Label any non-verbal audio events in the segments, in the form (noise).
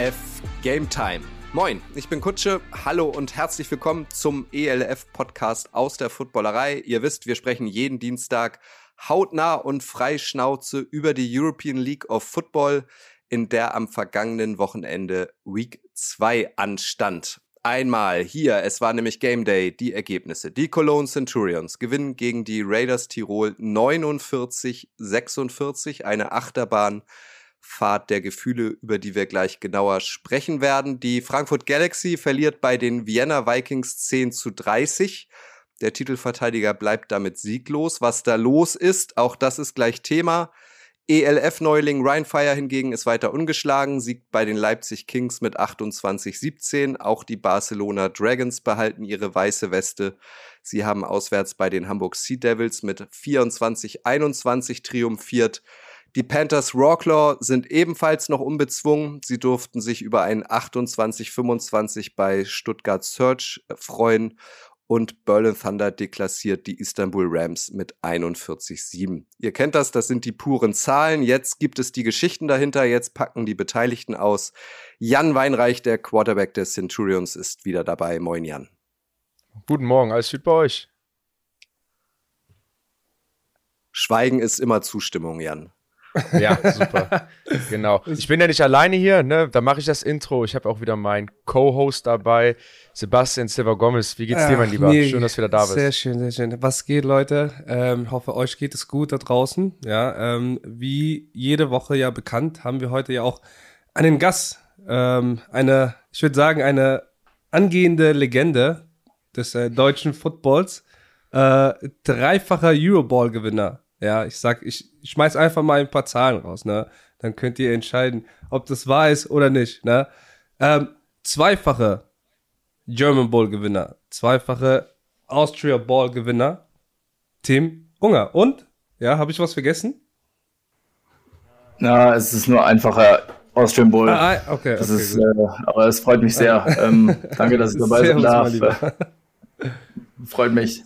ELF Game Time. Moin, ich bin Kutsche. Hallo und herzlich willkommen zum ELF Podcast aus der Footballerei. Ihr wisst, wir sprechen jeden Dienstag hautnah und freischnauze über die European League of Football, in der am vergangenen Wochenende Week 2 anstand. Einmal hier, es war nämlich Game Day, die Ergebnisse. Die Cologne Centurions gewinnen gegen die Raiders Tirol 49-46, eine Achterbahn Fahrt der Gefühle, über die wir gleich genauer sprechen werden. Die Frankfurt Galaxy verliert bei den Vienna Vikings 10 zu 30. Der Titelverteidiger bleibt damit sieglos. Was da los ist, auch das ist gleich Thema. ELF-Neuling Ryan Fire hingegen ist weiter ungeschlagen, siegt bei den Leipzig Kings mit 28-17. Auch die Barcelona Dragons behalten ihre weiße Weste. Sie haben auswärts bei den Hamburg Sea Devils mit 24-21 triumphiert. Die Panthers Rawclaw sind ebenfalls noch unbezwungen. Sie durften sich über ein 28-25 bei Stuttgart Search äh, freuen und Berlin Thunder deklassiert die Istanbul Rams mit 41-7. Ihr kennt das, das sind die puren Zahlen. Jetzt gibt es die Geschichten dahinter, jetzt packen die Beteiligten aus. Jan Weinreich, der Quarterback des Centurions, ist wieder dabei. Moin Jan. Guten Morgen, alles gut bei euch? Schweigen ist immer Zustimmung, Jan. Ja, super. genau. (laughs) Ich bin ja nicht alleine hier, ne? Da mache ich das Intro. Ich habe auch wieder meinen Co-Host dabei, Sebastian Silva Gomez. Wie geht's dir, mein Lieber? schön, dass du wieder da bist. Sehr schön, sehr schön. Was geht, Leute? Ähm, hoffe, euch geht es gut da draußen. Ja, ähm, wie jede Woche ja bekannt, haben wir heute ja auch einen Gast. Ähm, eine, ich würde sagen, eine angehende Legende des äh, deutschen Footballs. Äh, dreifacher Euroball-Gewinner. Ja, ich sag, ich schmeiß einfach mal ein paar Zahlen raus, ne? Dann könnt ihr entscheiden, ob das wahr ist oder nicht, ne? Ähm, zweifache German Bowl Gewinner, zweifache Austria Ball Gewinner, Tim Unger. Und? Ja, habe ich was vergessen? Na, es ist nur einfacher Austrian Bowl. Ah, ah okay, das okay, ist, äh, aber es freut mich sehr. ähm, danke, dass ich (laughs) dabei sein darf. Freut mich.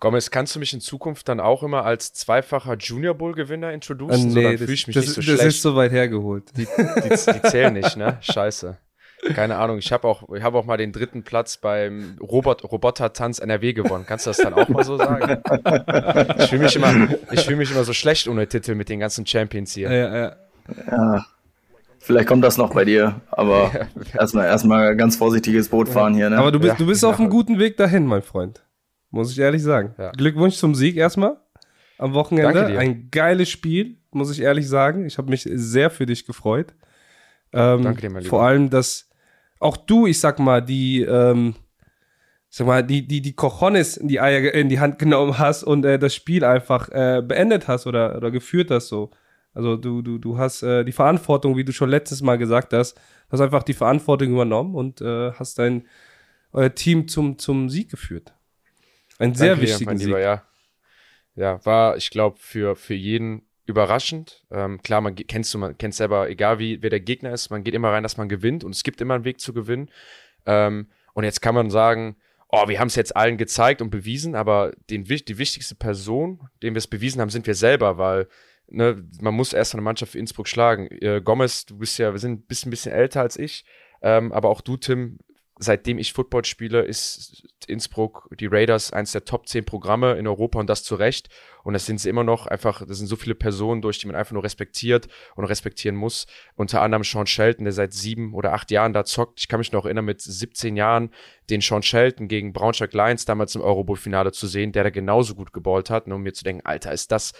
Gomez, kannst du mich in Zukunft dann auch immer als zweifacher Junior Bowl-Gewinner introducen? Äh, nee, so, fühle ich mich das, nicht so das schlecht. Das ist so weit hergeholt. Die, die, die zählen nicht, ne? Scheiße. Keine Ahnung, ich habe auch, hab auch mal den dritten Platz beim Robot, Roboter-Tanz NRW gewonnen. Kannst du das dann auch mal so sagen? Ich fühle mich, immer, fühl mich immer so schlecht ohne Titel mit den ganzen Champions hier. Ja, ja. ja vielleicht kommt das noch bei dir, aber ja. (laughs) erstmal erstmal ganz vorsichtiges Boot fahren hier. Ne? Aber du bist, ja, du bist auf einem guten Weg dahin, mein Freund. Muss ich ehrlich sagen. Ja. Glückwunsch zum Sieg erstmal am Wochenende. Ein geiles Spiel, muss ich ehrlich sagen. Ich habe mich sehr für dich gefreut. Ähm, Danke dir, mein Lieber. Vor allem, dass auch du, ich sag mal, die, ähm, sag mal, die, die, die Cojones in die Eier in die Hand genommen hast und äh, das Spiel einfach äh, beendet hast oder, oder geführt hast so. Also du, du, du hast äh, die Verantwortung, wie du schon letztes Mal gesagt hast, hast einfach die Verantwortung übernommen und äh, hast dein euer Team zum, zum Sieg geführt. Ein sehr Danke wichtiger Sieg. Lieber, ja. ja, war, ich glaube, für, für jeden überraschend. Ähm, klar, man kennst du, man kennt selber, egal wie wer der Gegner ist, man geht immer rein, dass man gewinnt und es gibt immer einen Weg zu gewinnen. Ähm, und jetzt kann man sagen, oh, wir haben es jetzt allen gezeigt und bewiesen, aber den, die wichtigste Person, dem wir es bewiesen haben, sind wir selber, weil ne, man muss erst eine Mannschaft für Innsbruck schlagen. Äh, Gomez, du bist ja, wir sind ein bisschen, ein bisschen älter als ich, ähm, aber auch du, Tim, seitdem ich Football spiele, ist Innsbruck, die Raiders, eins der Top 10 Programme in Europa und das zu Recht. Und das sind sie immer noch einfach, das sind so viele Personen, durch die man einfach nur respektiert und respektieren muss. Unter anderem Sean Shelton, der seit sieben oder acht Jahren da zockt. Ich kann mich noch erinnern, mit 17 Jahren den Sean Shelton gegen Braunschweig Lions damals im Eurobowl-Finale zu sehen, der da genauso gut geballt hat. Und um mir zu denken, Alter, ist das,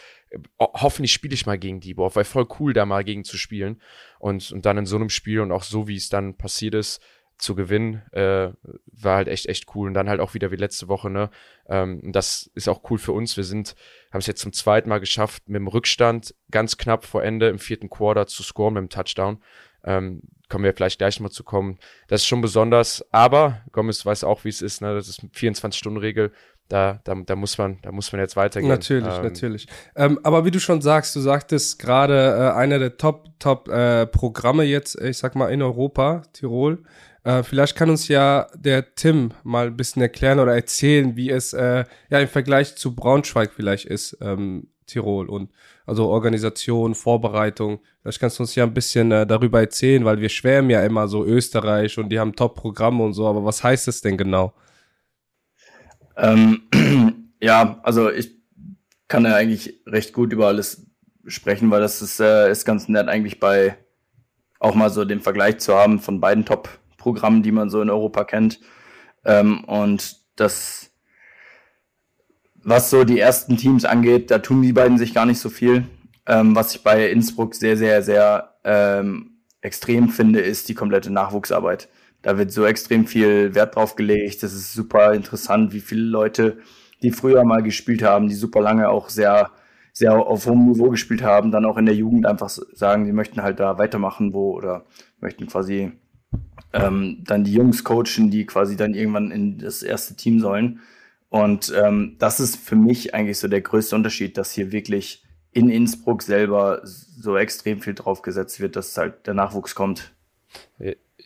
hoffentlich spiele ich mal gegen die, boah, weil voll cool, da mal gegen zu spielen. Und, und dann in so einem Spiel und auch so, wie es dann passiert ist, zu gewinnen, äh, war halt echt, echt cool. Und dann halt auch wieder wie letzte Woche, ne? Ähm, das ist auch cool für uns. Wir sind, haben es jetzt zum zweiten Mal geschafft, mit dem Rückstand ganz knapp vor Ende im vierten Quarter zu scoren mit dem Touchdown. Ähm, kommen wir vielleicht gleich mal zu kommen. Das ist schon besonders, aber Gomez weiß auch, wie es ist, ne? Das ist 24-Stunden-Regel. Da, da, da, muss man, da muss man jetzt weitergehen. Natürlich, ähm, natürlich. Ähm, aber wie du schon sagst, du sagtest gerade äh, einer der Top, Top äh, Programme jetzt, ich sag mal in Europa, Tirol. Äh, vielleicht kann uns ja der Tim mal ein bisschen erklären oder erzählen, wie es äh, ja im Vergleich zu Braunschweig vielleicht ist, ähm, Tirol. Und Also Organisation, Vorbereitung. Vielleicht kannst du uns ja ein bisschen äh, darüber erzählen, weil wir schwärmen ja immer so Österreich und die haben Top-Programme und so, aber was heißt das denn genau? Ähm, (clears throat) ja, also ich kann ja eigentlich recht gut über alles sprechen, weil das ist, äh, ist ganz nett eigentlich bei auch mal so den Vergleich zu haben von beiden Top-Programmen, die man so in Europa kennt. Ähm, und das, was so die ersten Teams angeht, da tun die beiden sich gar nicht so viel. Ähm, was ich bei Innsbruck sehr, sehr, sehr ähm, extrem finde, ist die komplette Nachwuchsarbeit. Da wird so extrem viel Wert drauf gelegt. Das ist super interessant, wie viele Leute, die früher mal gespielt haben, die super lange auch sehr, sehr auf hohem Niveau gespielt haben, dann auch in der Jugend einfach sagen, sie möchten halt da weitermachen, wo oder möchten quasi ähm, dann die Jungs coachen, die quasi dann irgendwann in das erste Team sollen. Und ähm, das ist für mich eigentlich so der größte Unterschied, dass hier wirklich in Innsbruck selber so extrem viel drauf gesetzt wird, dass halt der Nachwuchs kommt.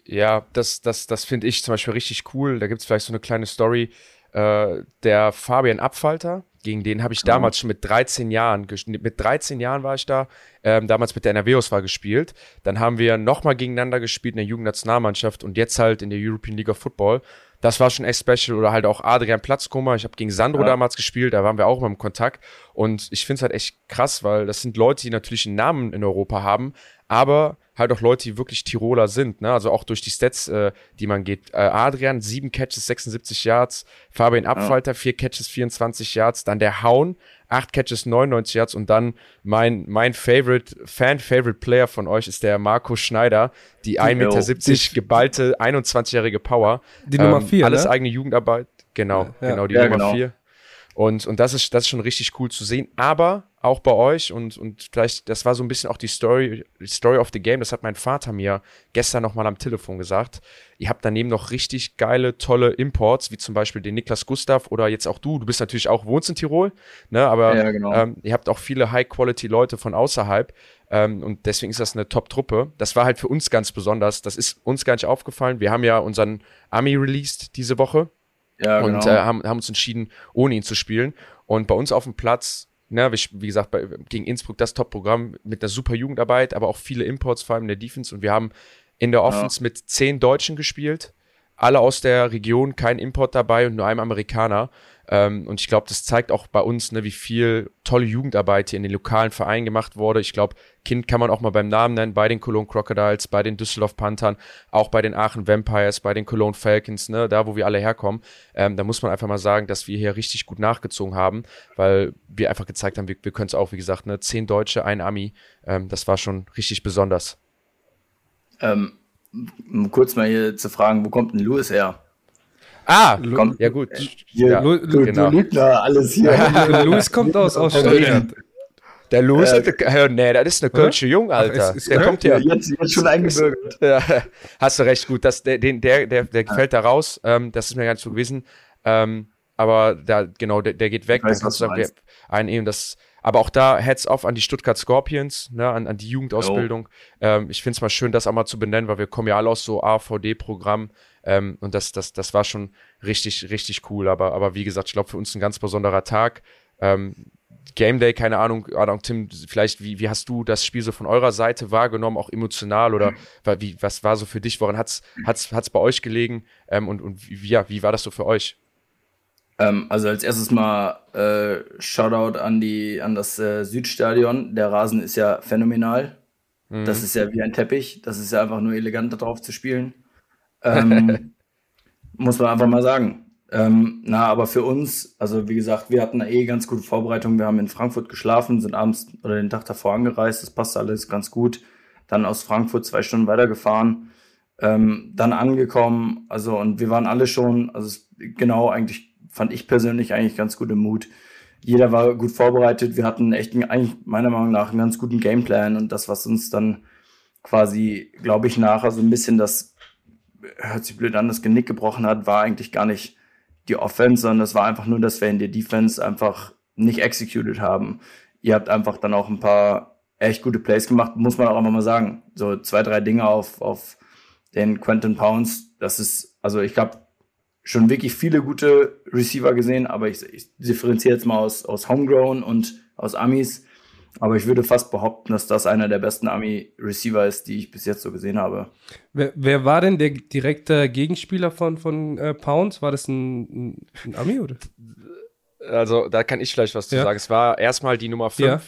Ja, das, das, das finde ich zum Beispiel richtig cool. Da gibt es vielleicht so eine kleine Story. Äh, der Fabian Abfalter, gegen den habe ich genau. damals schon mit 13 Jahren, mit 13 Jahren war ich da, ähm, damals mit der NRW-Auswahl gespielt. Dann haben wir nochmal gegeneinander gespielt in der Jugendnationalmannschaft und jetzt halt in der European League of Football. Das war schon echt special. Oder halt auch Adrian Platzkummer. Ich habe gegen Sandro ja. damals gespielt, da waren wir auch mal im Kontakt. Und ich finde es halt echt krass, weil das sind Leute, die natürlich einen Namen in Europa haben, aber halt auch Leute, die wirklich Tiroler sind, ne? Also auch durch die Stats, äh, die man geht. Äh, Adrian, sieben Catches, 76 Yards, Fabian Abfalter, vier Catches, 24 Yards, dann der Haun, acht Catches, 99 Yards und dann mein, mein Favorite, Fan-Favorite Player von euch ist der Marco Schneider, die 1,70 Meter geballte, 21-jährige Power. Die Nummer ähm, vier, Alles ne? eigene Jugendarbeit. Genau, ja, genau, die ja, Nummer genau. vier. Und, und das ist, das ist schon richtig cool zu sehen. Aber auch bei euch und, und vielleicht, das war so ein bisschen auch die Story, die Story of the Game, das hat mein Vater mir gestern nochmal am Telefon gesagt. Ihr habt daneben noch richtig geile, tolle Imports, wie zum Beispiel den Niklas Gustav oder jetzt auch du. Du bist natürlich auch, wohnst in Tirol, ne, aber ja, genau. ähm, ihr habt auch viele High-Quality-Leute von außerhalb. Ähm, und deswegen ist das eine Top-Truppe. Das war halt für uns ganz besonders. Das ist uns gar nicht aufgefallen. Wir haben ja unseren Ami released diese Woche. Ja, genau. Und äh, haben, haben uns entschieden, ohne ihn zu spielen. Und bei uns auf dem Platz Ne, wie, gesagt, bei, gegen Innsbruck das Top-Programm mit einer super Jugendarbeit, aber auch viele Imports, vor allem in der Defense. Und wir haben in der Offense ja. mit zehn Deutschen gespielt, alle aus der Region, kein Import dabei und nur einem Amerikaner. Ähm, und ich glaube, das zeigt auch bei uns, ne, wie viel tolle Jugendarbeit hier in den lokalen Vereinen gemacht wurde. Ich glaube, Kind kann man auch mal beim Namen nennen, bei den Cologne Crocodiles, bei den Düsseldorf Panthern, auch bei den Aachen Vampires, bei den Cologne Falcons, ne, da wo wir alle herkommen. Ähm, da muss man einfach mal sagen, dass wir hier richtig gut nachgezogen haben, weil wir einfach gezeigt haben, wir, wir können es auch, wie gesagt, ne, zehn Deutsche, ein Ami. Ähm, das war schon richtig besonders. Ähm, kurz mal hier zu fragen, wo kommt denn Louis her? Ah, Komm, ja gut. Hier, ja, Lu, Lu, genau. Lügner, alles hier. Luis kommt aus, aus Stuttgart. Der Louis, äh, der, nee, das ist eine Kölsche Jung, Alter. Ist, ist der kommt ja. Jetzt, jetzt schon eingebürgert. (laughs) Ja, hast du recht, gut. Das, der, der, der, der ja. fällt da raus. Ähm, das ist mir gar nicht so gewesen. Ähm, aber da, genau, der, der geht weg. Weiß, dann kannst du sagen, ein eben das. Aber auch da, Heads off an die Stuttgart Scorpions, ne, an, an die Jugendausbildung. Ähm, ich finde es mal schön, das auch mal zu benennen, weil wir kommen ja alle aus so AVD-Programmen. Ähm, und das, das, das war schon richtig, richtig cool. Aber, aber wie gesagt, ich glaube, für uns ein ganz besonderer Tag. Ähm, Game Day, keine Ahnung, Ahnung, Tim, vielleicht, wie, wie hast du das Spiel so von eurer Seite wahrgenommen, auch emotional oder mhm. wie, was war so für dich, woran hat's, hat's, hat's bei euch gelegen ähm, und, und wie, ja, wie war das so für euch? Ähm, also als erstes mal äh, Shoutout an die, an das äh, Südstadion. Der Rasen ist ja phänomenal. Mhm. Das ist ja wie ein Teppich. Das ist ja einfach nur elegant, darauf zu spielen. Ähm, (laughs) muss man einfach mal sagen. Ähm, na, aber für uns, also wie gesagt, wir hatten eh ganz gute Vorbereitung. Wir haben in Frankfurt geschlafen, sind abends oder den Tag davor angereist. Das passt alles ganz gut. Dann aus Frankfurt zwei Stunden weitergefahren. Ähm, dann angekommen. Also, und wir waren alle schon, also genau eigentlich fand ich persönlich eigentlich ganz gut im Mut. Jeder war gut vorbereitet. Wir hatten echt einen, eigentlich meiner Meinung nach einen ganz guten Gameplan und das, was uns dann quasi, glaube ich, nachher so ein bisschen das hört sich blöd an, das Genick gebrochen hat, war eigentlich gar nicht die Offense, sondern es war einfach nur, dass wir in der Defense einfach nicht executed haben. Ihr habt einfach dann auch ein paar echt gute Plays gemacht, muss man auch einfach mal sagen. So zwei, drei Dinge auf, auf den Quentin Pounds. Das ist, also ich habe schon wirklich viele gute Receiver gesehen, aber ich, ich differenziere jetzt mal aus, aus Homegrown und aus Amis. Aber ich würde fast behaupten, dass das einer der besten Army-Receiver ist, die ich bis jetzt so gesehen habe. Wer, wer war denn der direkte Gegenspieler von, von äh, Pounds? War das ein, ein Ami oder? Also, da kann ich vielleicht was zu ja. sagen. Es war erstmal die Nummer 5. Ja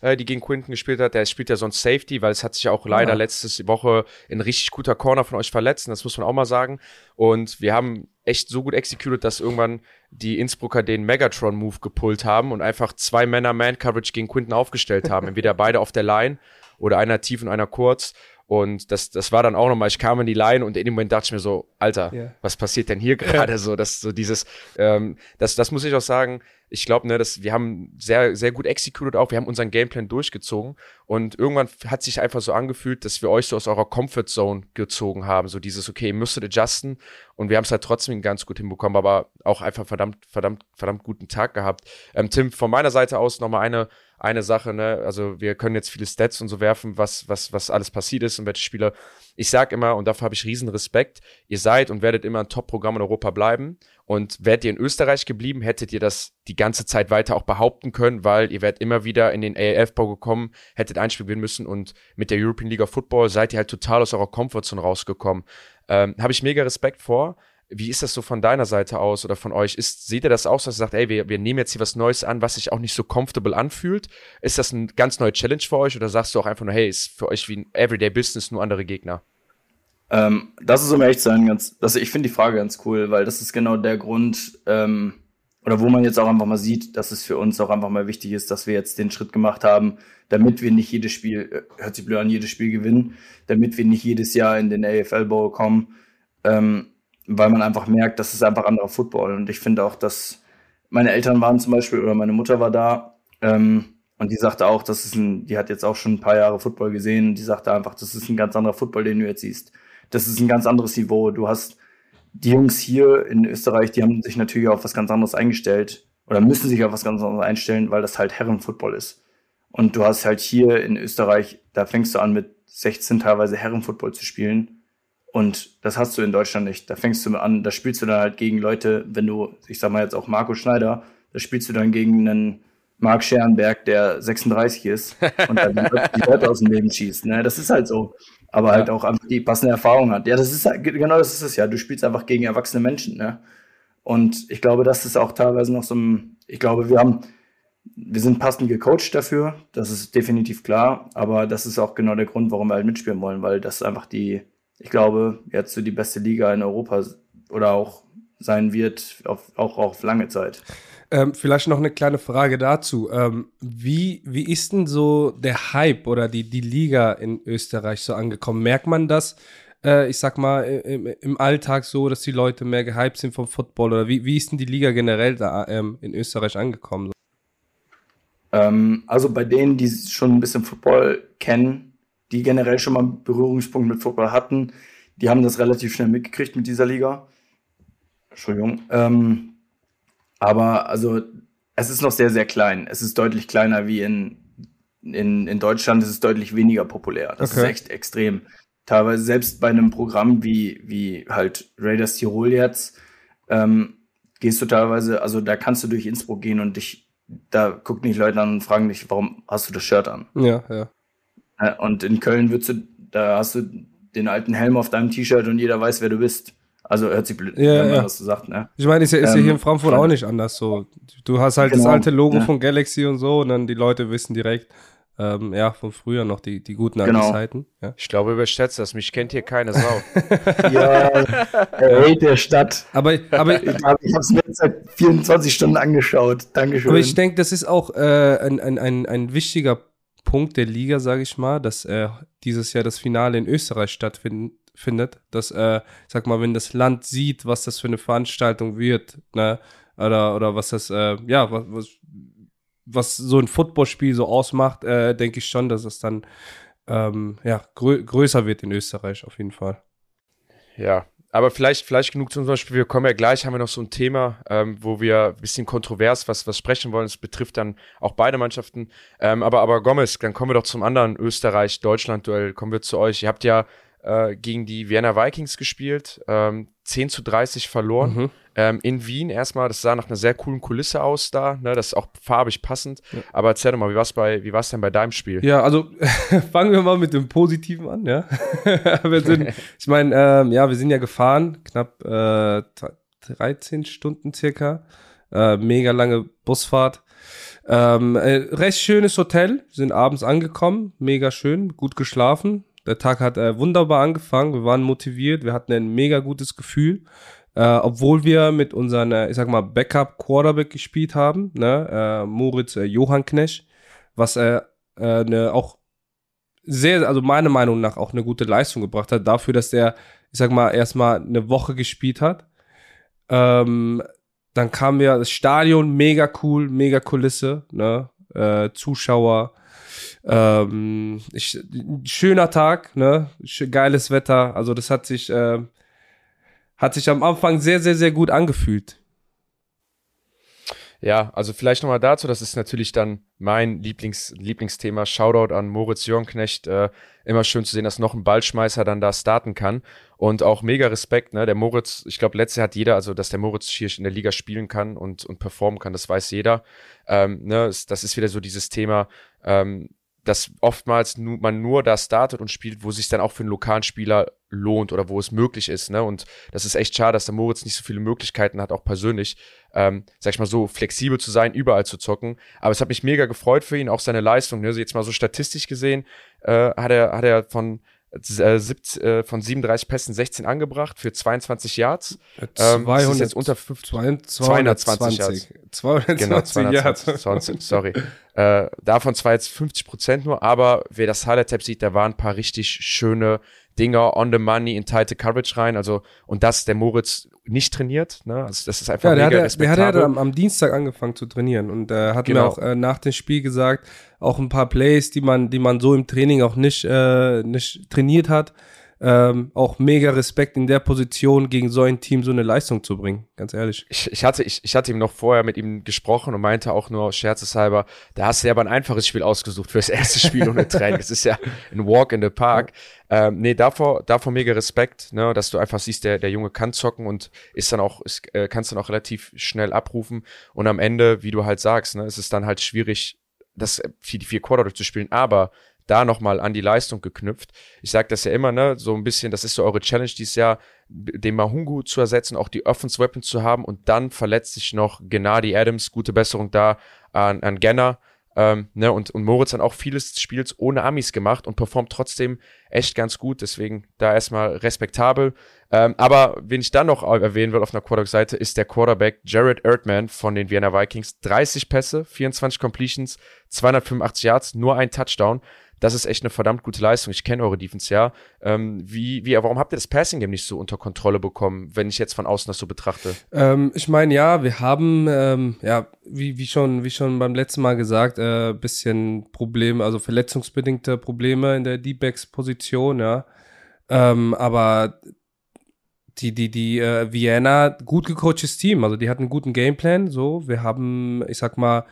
äh, die gegen Quinton gespielt hat. Der spielt ja sonst Safety, weil es hat sich auch leider ja. letzte Woche ein richtig guter Corner von euch verletzt. Und das muss man auch mal sagen. Und wir haben echt so gut executed, dass irgendwann die Innsbrucker den Megatron-Move gepullt haben und einfach zwei Männer Man-Coverage gegen Quinton aufgestellt haben. Entweder beide auf der Line oder einer tief und einer kurz. Und das, das war dann auch nochmal, ich kam in die Line und in dem Moment dachte ich mir so, Alter, yeah. was passiert denn hier gerade so? Das, so dieses, ähm, das, das muss ich auch sagen, ich glaube, ne, dass wir haben sehr, sehr gut executed auch, wir haben unseren Gameplan durchgezogen und irgendwann hat sich einfach so angefühlt, dass wir euch so aus eurer Comfort Zone gezogen haben, so dieses, okay, ihr müsstet adjusten und wir haben es halt trotzdem ganz gut hinbekommen, aber auch einfach verdammt, verdammt, verdammt guten Tag gehabt. Ähm, Tim, von meiner Seite aus nochmal eine, eine Sache, ne, also wir können jetzt viele Stats und so werfen, was, was, was alles passiert ist und welche Spieler. Ich sag immer, und dafür habe ich riesen Respekt, ihr seid und werdet immer ein Top-Programm in Europa bleiben. Und wärt ihr in Österreich geblieben, hättet ihr das die ganze Zeit weiter auch behaupten können, weil ihr werdet immer wieder in den AAF-Bau gekommen, hättet ein Spiel gewinnen müssen und mit der European League of Football seid ihr halt total aus eurer Comfortzone rausgekommen. Ähm, habe ich mega Respekt vor. Wie ist das so von deiner Seite aus oder von euch? Ist, seht ihr das auch dass ihr sagt, ey, wir, wir nehmen jetzt hier was Neues an, was sich auch nicht so comfortable anfühlt? Ist das eine ganz neue Challenge für euch oder sagst du auch einfach nur, hey, ist für euch wie ein Everyday Business, nur andere Gegner? Ähm, das ist um echt sein, ganz, das, ich finde die Frage ganz cool, weil das ist genau der Grund, ähm, oder wo man jetzt auch einfach mal sieht, dass es für uns auch einfach mal wichtig ist, dass wir jetzt den Schritt gemacht haben, damit wir nicht jedes Spiel, äh, hört sich blöd an, jedes Spiel gewinnen, damit wir nicht jedes Jahr in den AFL Bowl kommen. Ähm, weil man einfach merkt, das ist einfach anderer Football. Und ich finde auch, dass meine Eltern waren zum Beispiel oder meine Mutter war da ähm, und die sagte auch, das ist ein, die hat jetzt auch schon ein paar Jahre Football gesehen. Die sagte einfach, das ist ein ganz anderer Football, den du jetzt siehst. Das ist ein ganz anderes Niveau. Du hast die Jungs hier in Österreich, die haben sich natürlich auf was ganz anderes eingestellt oder müssen sich auf was ganz anderes einstellen, weil das halt Herrenfootball ist. Und du hast halt hier in Österreich, da fängst du an mit 16 teilweise Herrenfootball zu spielen und das hast du in Deutschland nicht. Da fängst du an, da spielst du dann halt gegen Leute, wenn du, ich sag mal jetzt auch Marco Schneider, da spielst du dann gegen einen Marc Scherenberg, der 36 ist und dann die Leute aus dem Leben schießt. Ne? Das ist halt so. Aber halt auch einfach die passende Erfahrung hat. Ja, das ist halt, genau das ist es ja. Du spielst einfach gegen erwachsene Menschen. Ne? Und ich glaube, das ist auch teilweise noch so ein, ich glaube, wir haben, wir sind passend gecoacht dafür. Das ist definitiv klar. Aber das ist auch genau der Grund, warum wir halt mitspielen wollen, weil das einfach die, ich glaube, jetzt so die beste Liga in Europa oder auch sein wird, auf, auch auf lange Zeit. Ähm, vielleicht noch eine kleine Frage dazu. Ähm, wie, wie ist denn so der Hype oder die, die Liga in Österreich so angekommen? Merkt man das, äh, ich sag mal, im, im, Alltag so, dass die Leute mehr gehypt sind vom Football? Oder wie, wie ist denn die Liga generell da ähm, in Österreich angekommen? Ähm, also bei denen, die schon ein bisschen Football kennen, die generell schon mal Berührungspunkt mit Football hatten, die haben das relativ schnell mitgekriegt mit dieser Liga. Entschuldigung. Ähm, aber also es ist noch sehr, sehr klein. Es ist deutlich kleiner wie in, in, in Deutschland. Es ist deutlich weniger populär. Das okay. ist echt extrem. Teilweise selbst bei einem Programm wie, wie halt Raiders Tirol jetzt, ähm, gehst du teilweise, also da kannst du durch Innsbruck gehen und dich, da gucken dich Leute an und fragen dich, warum hast du das Shirt an? Ja, ja. Und in Köln würdest du, da hast du den alten Helm auf deinem T-Shirt und jeder weiß, wer du bist. Also hört sich blöd, ja, wenn man ja. das so sagt, ne? Ich meine, ist ja, ist ja hier in ähm, Frankfurt auch nicht anders so. Du hast halt genau, das alte Logo ja. von Galaxy und so und dann die Leute wissen direkt, ähm, ja, von früher noch die, die guten alten genau. Zeiten. Ja. Ich glaube, überschätzt das. Mich kennt hier keine Sau. (laughs) ja, hey, der Stadt. Aber, aber ich habe es mir seit 24 Stunden angeschaut. Dankeschön. Aber ich denke, das ist auch äh, ein, ein, ein, ein wichtiger Punkt der Liga, sage ich mal, dass äh, dieses Jahr das Finale in Österreich stattfindet. Dass, äh, sag mal, wenn das Land sieht, was das für eine Veranstaltung wird, ne, oder, oder was das, äh, ja, was, was, was so ein Footballspiel so ausmacht, äh, denke ich schon, dass es dann ähm, ja, grö größer wird in Österreich auf jeden Fall. Ja, aber vielleicht, vielleicht genug zum Beispiel, wir kommen ja gleich, haben wir noch so ein Thema, ähm, wo wir ein bisschen kontrovers was, was sprechen wollen. Es betrifft dann auch beide Mannschaften. Ähm, aber, aber Gomez, dann kommen wir doch zum anderen Österreich-Deutschland-Duell, kommen wir zu euch. Ihr habt ja äh, gegen die Vienna Vikings gespielt, ähm, 10 zu 30 verloren. Mhm. Ähm, in Wien erstmal, das sah nach einer sehr coolen Kulisse aus da, ne? das ist auch farbig passend. Ja. Aber erzähl doch mal, wie war es bei, wie denn bei deinem Spiel? Ja, also (laughs) fangen wir mal mit dem Positiven an, ja. (laughs) wir sind, ich meine, ähm, ja, wir sind ja gefahren, knapp äh, 13 Stunden circa. Äh, mega lange Busfahrt. Ähm, äh, recht schönes Hotel, sind abends angekommen, mega schön, gut geschlafen. Der Tag hat äh, wunderbar angefangen, wir waren motiviert, wir hatten ein mega gutes Gefühl. Äh, obwohl wir mit unseren, äh, ich sag mal, Backup Quarterback gespielt haben, ne, äh, Moritz äh, Johann Knesch, was er äh, ne, auch sehr, also meiner Meinung nach auch eine gute Leistung gebracht hat, dafür, dass er, ich sag mal, erstmal eine Woche gespielt hat. Ähm, dann kam ja das Stadion, mega cool, mega Kulisse, ne? Äh, Zuschauer, ähm, ich, schöner Tag, ne? Geiles Wetter. Also das hat sich, äh, hat sich am Anfang sehr, sehr, sehr gut angefühlt. Ja, also vielleicht nochmal dazu, das ist natürlich dann mein Lieblings, Lieblingsthema. Shoutout an Moritz Jörnknecht. Äh, immer schön zu sehen, dass noch ein Ballschmeißer dann da starten kann. Und auch mega Respekt, ne? Der Moritz, ich glaube, letztes Jahr hat jeder, also dass der Moritz hier in der Liga spielen kann und, und performen kann, das weiß jeder. Ähm, ne? Das ist wieder so dieses Thema, ähm, dass oftmals nu man nur da startet und spielt, wo es sich dann auch für einen lokalen Spieler lohnt oder wo es möglich ist. Ne? Und das ist echt schade, dass der Moritz nicht so viele Möglichkeiten hat, auch persönlich, ähm, sag ich mal so, flexibel zu sein, überall zu zocken. Aber es hat mich mega gefreut für ihn, auch seine Leistung. Ne? Also jetzt mal so statistisch gesehen, äh, hat er, hat er von von 37 Pässen 16 angebracht für 22 Yards. Ähm, 200, das ist jetzt unter 5, 220 Yards. 220 genau, 220 Yards. sorry. äh, davon zwar jetzt 50 Prozent nur, aber wer das Highlight-Tab sieht, da waren ein paar richtig schöne Dinger on the money in tighte Coverage rein. Also, und das der Moritz nicht trainiert. Ne? Also das ist einfach ja, der mega hat, Der hat ja am, am, Dienstag angefangen zu trainieren und äh, hat genau. mir auch äh, nach dem Spiel gesagt, auch ein paar Plays, die man, die man so im Training auch nicht, äh, nicht trainiert hat. Ähm, auch mega Respekt in der Position gegen so ein Team so eine Leistung zu bringen, ganz ehrlich. Ich, ich, hatte, ich, ich hatte ihm noch vorher mit ihm gesprochen und meinte auch nur scherzeshalber, da hast du ja aber ein einfaches Spiel ausgesucht für das erste Spiel ohne (laughs) Training. Das ist ja ein Walk in the Park. Ähm, nee, davor, davor mega Respekt, ne, dass du einfach siehst, der, der Junge kann zocken und ist dann auch, ist, äh, kannst dann auch relativ schnell abrufen. Und am Ende, wie du halt sagst, ne, ist es dann halt schwierig, das für die vier Quarter durchzuspielen. Aber da nochmal an die Leistung geknüpft. Ich sage das ja immer, ne, so ein bisschen, das ist so eure Challenge dieses Jahr, den Mahungu zu ersetzen, auch die Offense Weapons zu haben und dann verletzt sich noch Gennady Adams, gute Besserung da an, an Genner. Ähm, ne, und, und Moritz hat auch vieles Spiels ohne Amis gemacht und performt trotzdem echt ganz gut. Deswegen da erstmal respektabel. Ähm, aber wen ich dann noch erwähnen will auf einer Quarterback-Seite, ist der Quarterback Jared Erdman von den Vienna Vikings. 30 Pässe, 24 Completions, 285 Yards, nur ein Touchdown das ist echt eine verdammt gute Leistung. Ich kenne eure Defense ja. Ähm, wie, wie, warum habt ihr das Passing Game nicht so unter Kontrolle bekommen, wenn ich jetzt von außen das so betrachte? Ähm, ich meine, ja, wir haben, ähm, ja, wie, wie schon, wie schon beim letzten Mal gesagt, äh, bisschen Probleme, also verletzungsbedingte Probleme in der D-Backs-Position, ja. Ähm, aber die, die, die äh, Vienna, gut gecoachtes Team, also die hatten einen guten Gameplan, so. Wir haben, ich sag mal,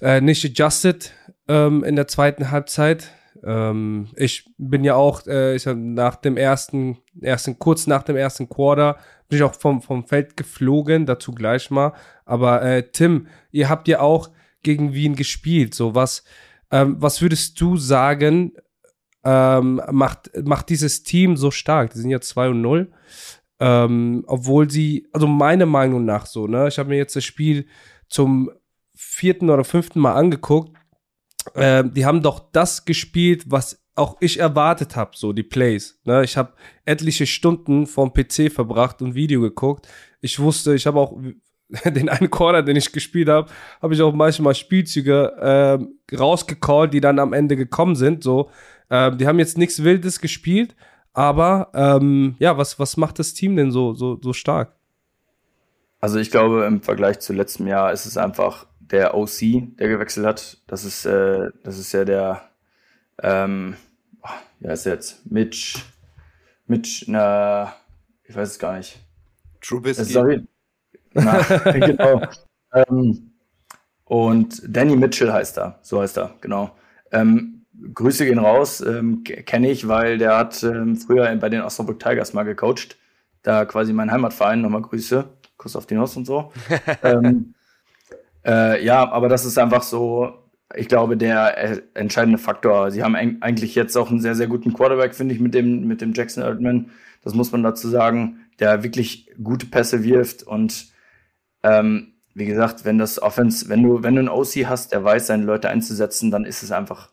äh, nicht adjusted ähm, in der zweiten Halbzeit. Ähm, ich bin ja auch, äh, ich hab nach dem ersten, ersten, kurz nach dem ersten Quarter, bin ich auch vom, vom Feld geflogen, dazu gleich mal. Aber äh, Tim, ihr habt ja auch gegen Wien gespielt. So was, ähm, was würdest du sagen, ähm, macht, macht dieses Team so stark? Die sind ja 2 und 0. Ähm, obwohl sie, also meiner Meinung nach so, ne, ich habe mir jetzt das Spiel zum vierten oder fünften Mal angeguckt äh, die haben doch das gespielt, was auch ich erwartet habe, so die Plays. Ne? Ich habe etliche Stunden vom PC verbracht und Video geguckt. Ich wusste, ich habe auch (laughs) den einen Corner, den ich gespielt habe, habe ich auch manchmal Spielzüge äh, rausgecallt, die dann am Ende gekommen sind. So, äh, die haben jetzt nichts Wildes gespielt, aber ähm, ja, was was macht das Team denn so so so stark? Also ich glaube, im Vergleich zu letztem Jahr ist es einfach der OC, der gewechselt hat. Das ist, äh, das ist ja der, ähm, ja, ist jetzt Mitch, Mitch, na, ich weiß es gar nicht. Trubisky. Sorry. Na, (laughs) genau. ähm, und Danny Mitchell heißt er, so heißt er, genau. Ähm, Grüße gehen raus, ähm, kenne ich, weil der hat ähm, früher bei den Osnabrück Tigers mal gecoacht. Da quasi mein Heimatverein, nochmal Grüße, Kuss auf die Nuss und so. (laughs) ähm, äh, ja, aber das ist einfach so, ich glaube, der äh, entscheidende Faktor. Sie haben eigentlich jetzt auch einen sehr, sehr guten Quarterback, finde ich, mit dem, mit dem Jackson Erdman. Das muss man dazu sagen, der wirklich gute Pässe wirft und ähm, wie gesagt, wenn das Offense, wenn du, wenn du einen OC hast, der weiß, seine Leute einzusetzen, dann ist es einfach,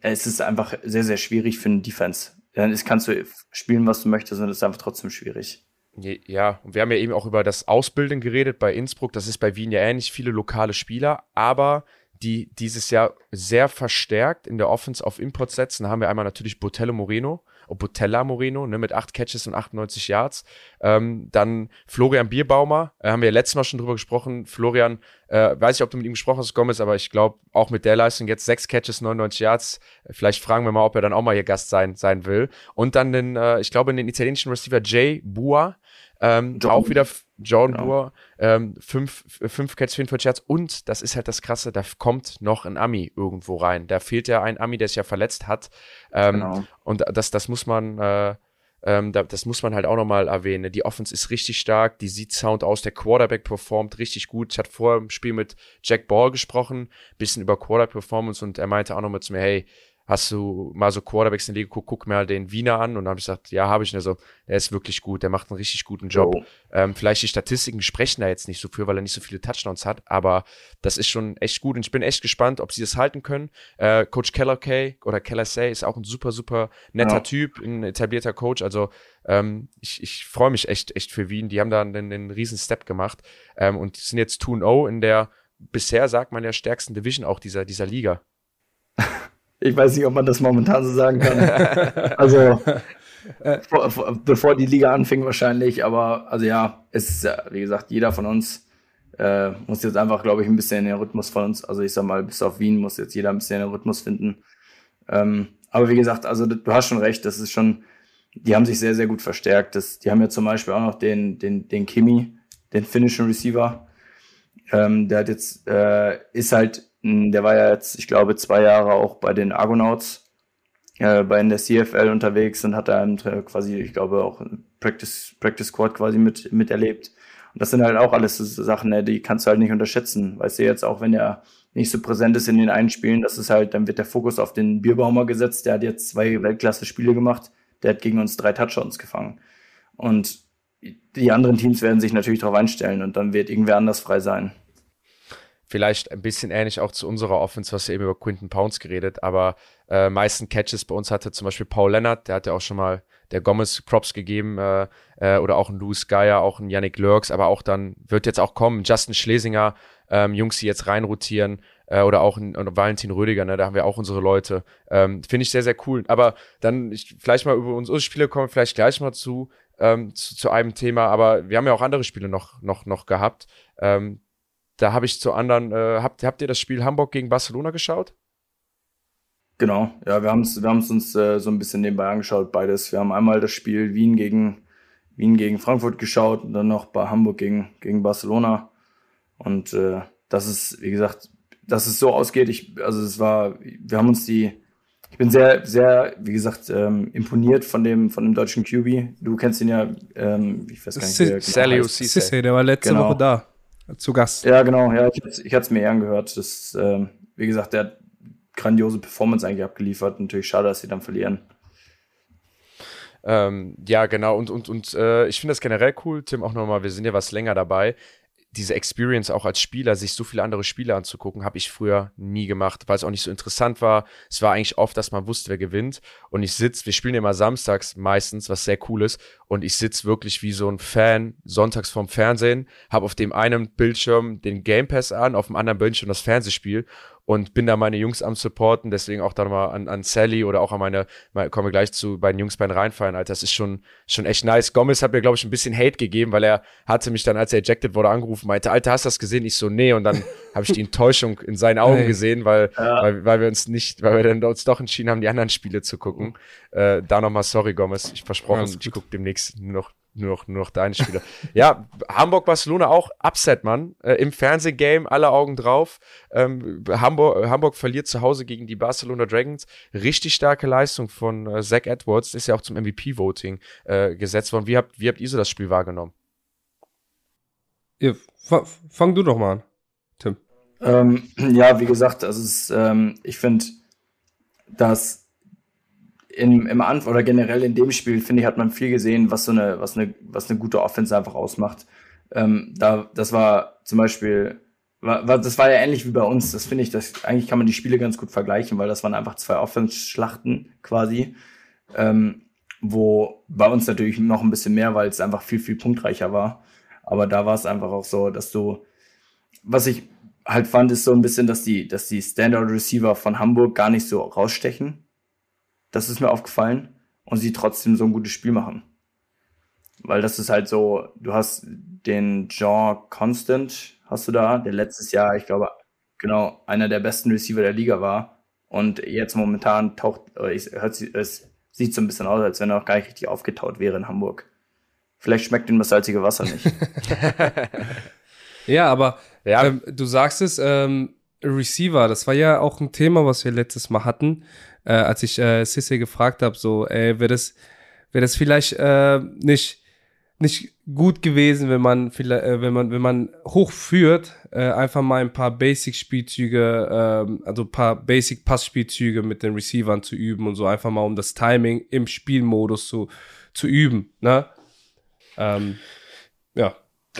es ist einfach sehr, sehr schwierig für einen Defense. Dann ist, kannst du spielen, was du möchtest, und es ist einfach trotzdem schwierig. Ja, und wir haben ja eben auch über das Ausbilden geredet bei Innsbruck. Das ist bei Wien ja ähnlich viele lokale Spieler, aber die dieses Jahr sehr verstärkt in der Offense auf Import setzen. Haben wir einmal natürlich Botello Moreno, Botella Moreno ne, mit acht Catches und 98 Yards. Ähm, dann Florian Bierbaumer, äh, haben wir ja letztes Mal schon drüber gesprochen. Florian, äh, weiß ich, ob du mit ihm gesprochen hast, Gomez, aber ich glaube auch mit der Leistung jetzt sechs Catches, 99 Yards. Vielleicht fragen wir mal, ob er dann auch mal hier Gast sein, sein will. Und dann den, äh, ich glaube, den italienischen Receiver Jay Bua, ähm, auch wieder Jordan genau. Boer, ähm, fünf, fünf Catch, 44 Yards und das ist halt das Krasse, da kommt noch ein Ami irgendwo rein. Da fehlt ja ein Ami, der sich ja verletzt hat. Ähm, genau. Und das, das muss man, äh, ähm, das muss man halt auch nochmal erwähnen. Die Offense ist richtig stark, die sieht sound aus, der Quarterback performt richtig gut. Ich hatte vorher im Spiel mit Jack Ball gesprochen, bisschen über Quarterback Performance und er meinte auch nochmal zu mir, hey, hast du mal so Quarterbacks in der Liga geguckt, guck mir den Wiener an und dann habe ich gesagt, ja, habe ich. Und er so, er ist wirklich gut, der macht einen richtig guten Job. Oh. Ähm, vielleicht die Statistiken sprechen da jetzt nicht so für, weil er nicht so viele Touchdowns hat, aber das ist schon echt gut und ich bin echt gespannt, ob sie das halten können. Äh, Coach Keller Kay oder Keller Say ist auch ein super, super netter ja. Typ, ein etablierter Coach, also ähm, ich, ich freue mich echt, echt für Wien. Die haben da einen, einen riesen Step gemacht ähm, und sind jetzt 2-0 in der bisher, sagt man, der stärksten Division auch dieser, dieser Liga. (laughs) Ich weiß nicht, ob man das momentan so sagen kann. (laughs) also, vor, vor, bevor die Liga anfing wahrscheinlich, aber also ja, es ist ja, wie gesagt, jeder von uns äh, muss jetzt einfach, glaube ich, ein bisschen in den Rhythmus von uns, also ich sag mal, bis auf Wien muss jetzt jeder ein bisschen in den Rhythmus finden. Ähm, aber wie gesagt, also du hast schon recht, das ist schon, die haben sich sehr, sehr gut verstärkt. Das, die haben ja zum Beispiel auch noch den, den, den Kimi, den finnischen Receiver. Ähm, der hat jetzt, äh, ist halt der war ja jetzt, ich glaube, zwei Jahre auch bei den Argonauts, äh, bei in der CFL unterwegs und hat da quasi, ich glaube, auch Practice, Practice Squad quasi mit, miterlebt. Und das sind halt auch alles so Sachen, ne, die kannst du halt nicht unterschätzen. Weißt du jetzt auch, wenn er nicht so präsent ist in den einen Spielen, das ist halt, dann wird der Fokus auf den Bierbaumer gesetzt. Der hat jetzt zwei Weltklasse-Spiele gemacht. Der hat gegen uns drei Touchdowns gefangen. Und die anderen Teams werden sich natürlich darauf einstellen und dann wird irgendwer anders frei sein. Vielleicht ein bisschen ähnlich auch zu unserer Offense, was wir eben über Quinton Pounds geredet, aber äh, meisten Catches bei uns hatte zum Beispiel Paul Lennart, der hat ja auch schon mal der Gomez Props gegeben äh, äh, oder auch ein Louis Geier, auch ein Yannick Lurks, aber auch dann wird jetzt auch kommen Justin Schlesinger, ähm, Jungs, die jetzt reinrotieren äh, oder auch ein, ein Valentin Rödiger, ne, da haben wir auch unsere Leute. Ähm, Finde ich sehr, sehr cool. Aber dann ich, vielleicht mal über unsere Spiele kommen, vielleicht gleich mal zu, ähm, zu, zu einem Thema, aber wir haben ja auch andere Spiele noch, noch, noch gehabt. Ähm, da habe ich zu anderen, äh, habt, habt ihr das Spiel Hamburg gegen Barcelona geschaut? Genau, ja, wir haben es wir uns äh, so ein bisschen nebenbei angeschaut, beides. Wir haben einmal das Spiel Wien gegen, Wien gegen Frankfurt geschaut und dann noch bei Hamburg gegen, gegen Barcelona. Und äh, das ist, wie gesagt, dass es so ausgeht, ich, also es war, wir haben uns die, ich bin sehr, sehr, wie gesagt, ähm, imponiert von dem, von dem deutschen QB. Du kennst ihn ja, ähm, ich weiß gar nicht, wer genau Cisse, der war letzte genau. Woche da zu Gast. Ja, genau. Ja, ich, ich hatte es mir angehört. Das, äh, wie gesagt, der hat grandiose Performance eigentlich abgeliefert. Natürlich schade, dass sie dann verlieren. Ähm, ja, genau. Und, und, und äh, ich finde das generell cool, Tim, auch nochmal, wir sind ja was länger dabei diese Experience auch als Spieler, sich so viele andere Spiele anzugucken, habe ich früher nie gemacht, weil es auch nicht so interessant war. Es war eigentlich oft, dass man wusste, wer gewinnt. Und ich sitze, wir spielen immer samstags meistens, was sehr cool ist. Und ich sitze wirklich wie so ein Fan sonntags vorm Fernsehen, habe auf dem einen Bildschirm den Game Pass an, auf dem anderen Bildschirm das Fernsehspiel und bin da meine Jungs am Supporten, deswegen auch dann mal an, an Sally oder auch an meine, mal, kommen wir gleich zu bei den Jungs beim Reinfallen, Alter, das ist schon, schon echt nice. Gomez hat mir, glaube ich, ein bisschen Hate gegeben, weil er hatte mich dann, als er ejected wurde, angerufen, meinte, Alter, hast du das gesehen? Ich so, nee, und dann (laughs) habe ich die Enttäuschung in seinen Augen hey. gesehen, weil, ja. weil, weil wir uns nicht, weil wir dann uns doch entschieden haben, die anderen Spiele zu gucken. Äh, da nochmal sorry, Gomez, ich versprochen, ja, ich gucke demnächst nur noch nur noch, nur noch deine Spieler. (laughs) ja, Hamburg-Barcelona auch Upset, Mann. Äh, Im Fernsehgame alle Augen drauf. Ähm, Hamburg, Hamburg verliert zu Hause gegen die Barcelona Dragons. Richtig starke Leistung von äh, Zach Edwards. Ist ja auch zum MVP-Voting äh, gesetzt worden. Wie habt, wie habt ihr so das Spiel wahrgenommen? Ja, fang du doch mal an, Tim. Ähm, ja, wie gesagt, also es, ähm, ich finde, dass im, im Anfang oder generell in dem Spiel, finde ich, hat man viel gesehen, was so eine, was eine, was eine gute Offense einfach ausmacht. Ähm, da, das war zum Beispiel, war, war, das war ja ähnlich wie bei uns. Das finde ich, das, eigentlich kann man die Spiele ganz gut vergleichen, weil das waren einfach zwei Offense-Schlachten quasi. Ähm, wo bei uns natürlich noch ein bisschen mehr, weil es einfach viel, viel punktreicher war. Aber da war es einfach auch so, dass du, was ich halt fand, ist so ein bisschen, dass die, dass die Standard Receiver von Hamburg gar nicht so rausstechen. Das ist mir aufgefallen. Und sie trotzdem so ein gutes Spiel machen. Weil das ist halt so, du hast den Jean Constant, hast du da, der letztes Jahr, ich glaube, genau, einer der besten Receiver der Liga war. Und jetzt momentan taucht, es, hört, es sieht so ein bisschen aus, als wenn er auch gar nicht richtig aufgetaut wäre in Hamburg. Vielleicht schmeckt ihm das salzige Wasser nicht. (laughs) ja, aber ja. Ähm, du sagst es, ähm, Receiver, das war ja auch ein Thema, was wir letztes Mal hatten, äh, als ich äh, Sisse gefragt habe, so, ey, wäre das, wäre das vielleicht äh, nicht nicht gut gewesen, wenn man vielleicht, äh, wenn man wenn man hochführt, äh, einfach mal ein paar Basic Spielzüge, äh, also paar Basic Passspielzüge mit den Receivern zu üben und so einfach mal um das Timing im Spielmodus zu zu üben, ne? Ähm, ja.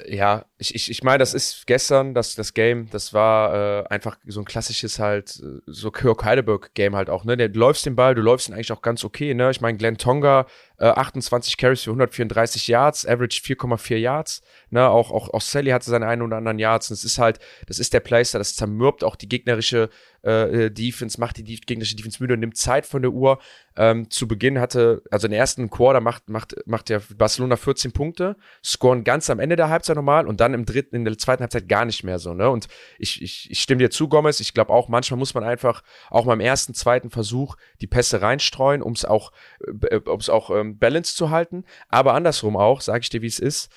Ja, ich, ich, ich meine, das ist gestern, das, das Game, das war äh, einfach so ein klassisches halt, äh, so Kirk Heidelberg-Game halt auch, ne? Du läufst den Ball, du läufst ihn eigentlich auch ganz okay, ne? Ich meine, Glenn Tonga, äh, 28 Carries für 134 Yards, Average 4,4 Yards, ne? Auch, auch, auch Sally hatte seine einen oder anderen Yards und es ist halt, das ist der Playster, das zermürbt auch die gegnerische äh, äh, Defense, macht die gegnerische Defense müde und nimmt Zeit von der Uhr. Ähm, zu Beginn hatte, also in der ersten Quarter macht, macht, macht der Barcelona 14 Punkte, scoren ganz am Ende der Halbzeit nochmal und dann im dritten, in der zweiten Halbzeit gar nicht mehr so, ne? Und ich, ich, ich stimme dir zu, Gomez. Ich glaube auch, manchmal muss man einfach auch beim ersten, zweiten Versuch die Pässe reinstreuen, um es auch, äh, um es auch ähm, balanced zu halten. Aber andersrum auch, sage ich dir, wie es ist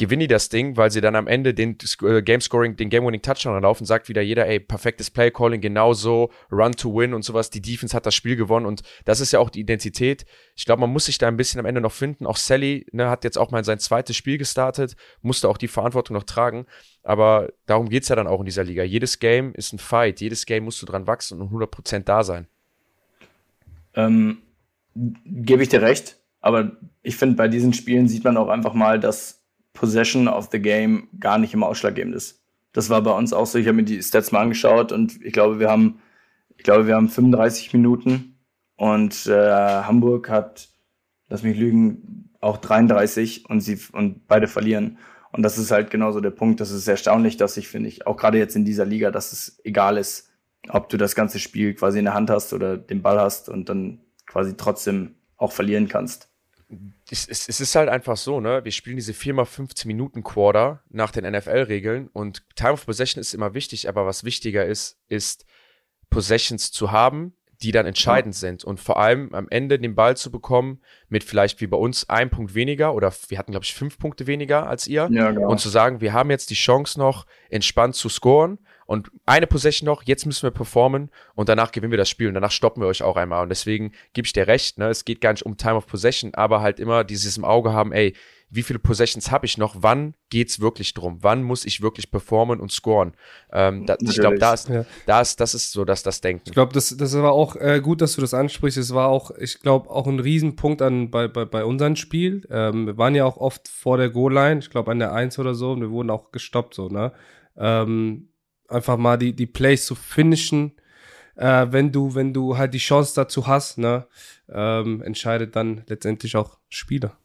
gewinnen die das Ding, weil sie dann am Ende den äh, Game Scoring, den Game Winning Touchdown laufen, sagt wieder jeder, ey, perfektes Play Calling, genau so, Run to Win und sowas. Die Defense hat das Spiel gewonnen und das ist ja auch die Identität. Ich glaube, man muss sich da ein bisschen am Ende noch finden. Auch Sally ne, hat jetzt auch mal sein zweites Spiel gestartet, musste auch die Verantwortung noch tragen. Aber darum geht's ja dann auch in dieser Liga. Jedes Game ist ein Fight, jedes Game musst du dran wachsen und 100% da sein. Ähm, Gebe ich dir recht, aber ich finde, bei diesen Spielen sieht man auch einfach mal, dass Possession of the Game gar nicht immer ausschlaggebend ist. Das war bei uns auch so. Ich habe mir die Stats mal angeschaut und ich glaube, wir haben, ich glaube, wir haben 35 Minuten und äh, Hamburg hat, lass mich lügen, auch 33 und sie und beide verlieren. Und das ist halt genauso der Punkt. Das ist erstaunlich, dass ich finde ich auch gerade jetzt in dieser Liga, dass es egal ist, ob du das ganze Spiel quasi in der Hand hast oder den Ball hast und dann quasi trotzdem auch verlieren kannst es, es, es, ist halt einfach so, ne? Wir spielen diese 4x15 Minuten Quarter nach den NFL-Regeln und Time of Possession ist immer wichtig, aber was wichtiger ist, ist Possessions zu haben, die dann entscheidend ja. sind und vor allem am Ende den Ball zu bekommen mit vielleicht wie bei uns ein Punkt weniger oder wir hatten glaube ich fünf Punkte weniger als ihr ja, genau. und zu sagen, wir haben jetzt die Chance noch entspannt zu scoren und eine Possession noch, jetzt müssen wir performen und danach gewinnen wir das Spiel und danach stoppen wir euch auch einmal. Und deswegen gebe ich dir recht, ne? es geht gar nicht um Time of Possession, aber halt immer dieses im Auge haben, ey, wie viele Possessions habe ich noch? Wann geht's wirklich drum? Wann muss ich wirklich performen und scoren? Ähm, da, ich glaube, da ist, ja. da ist, das ist so, dass das Denken. Ich glaube, das, das war auch äh, gut, dass du das ansprichst. Es war auch, ich glaube, auch ein Riesenpunkt an bei, bei, bei unserem Spiel. Ähm, wir waren ja auch oft vor der Goal-Line, ich glaube an der Eins oder so, und wir wurden auch gestoppt, so, ne? Ähm, einfach mal die, die Plays zu finishen, äh, wenn du, wenn du halt die Chance dazu hast, ne, ähm, entscheidet dann letztendlich auch Spieler.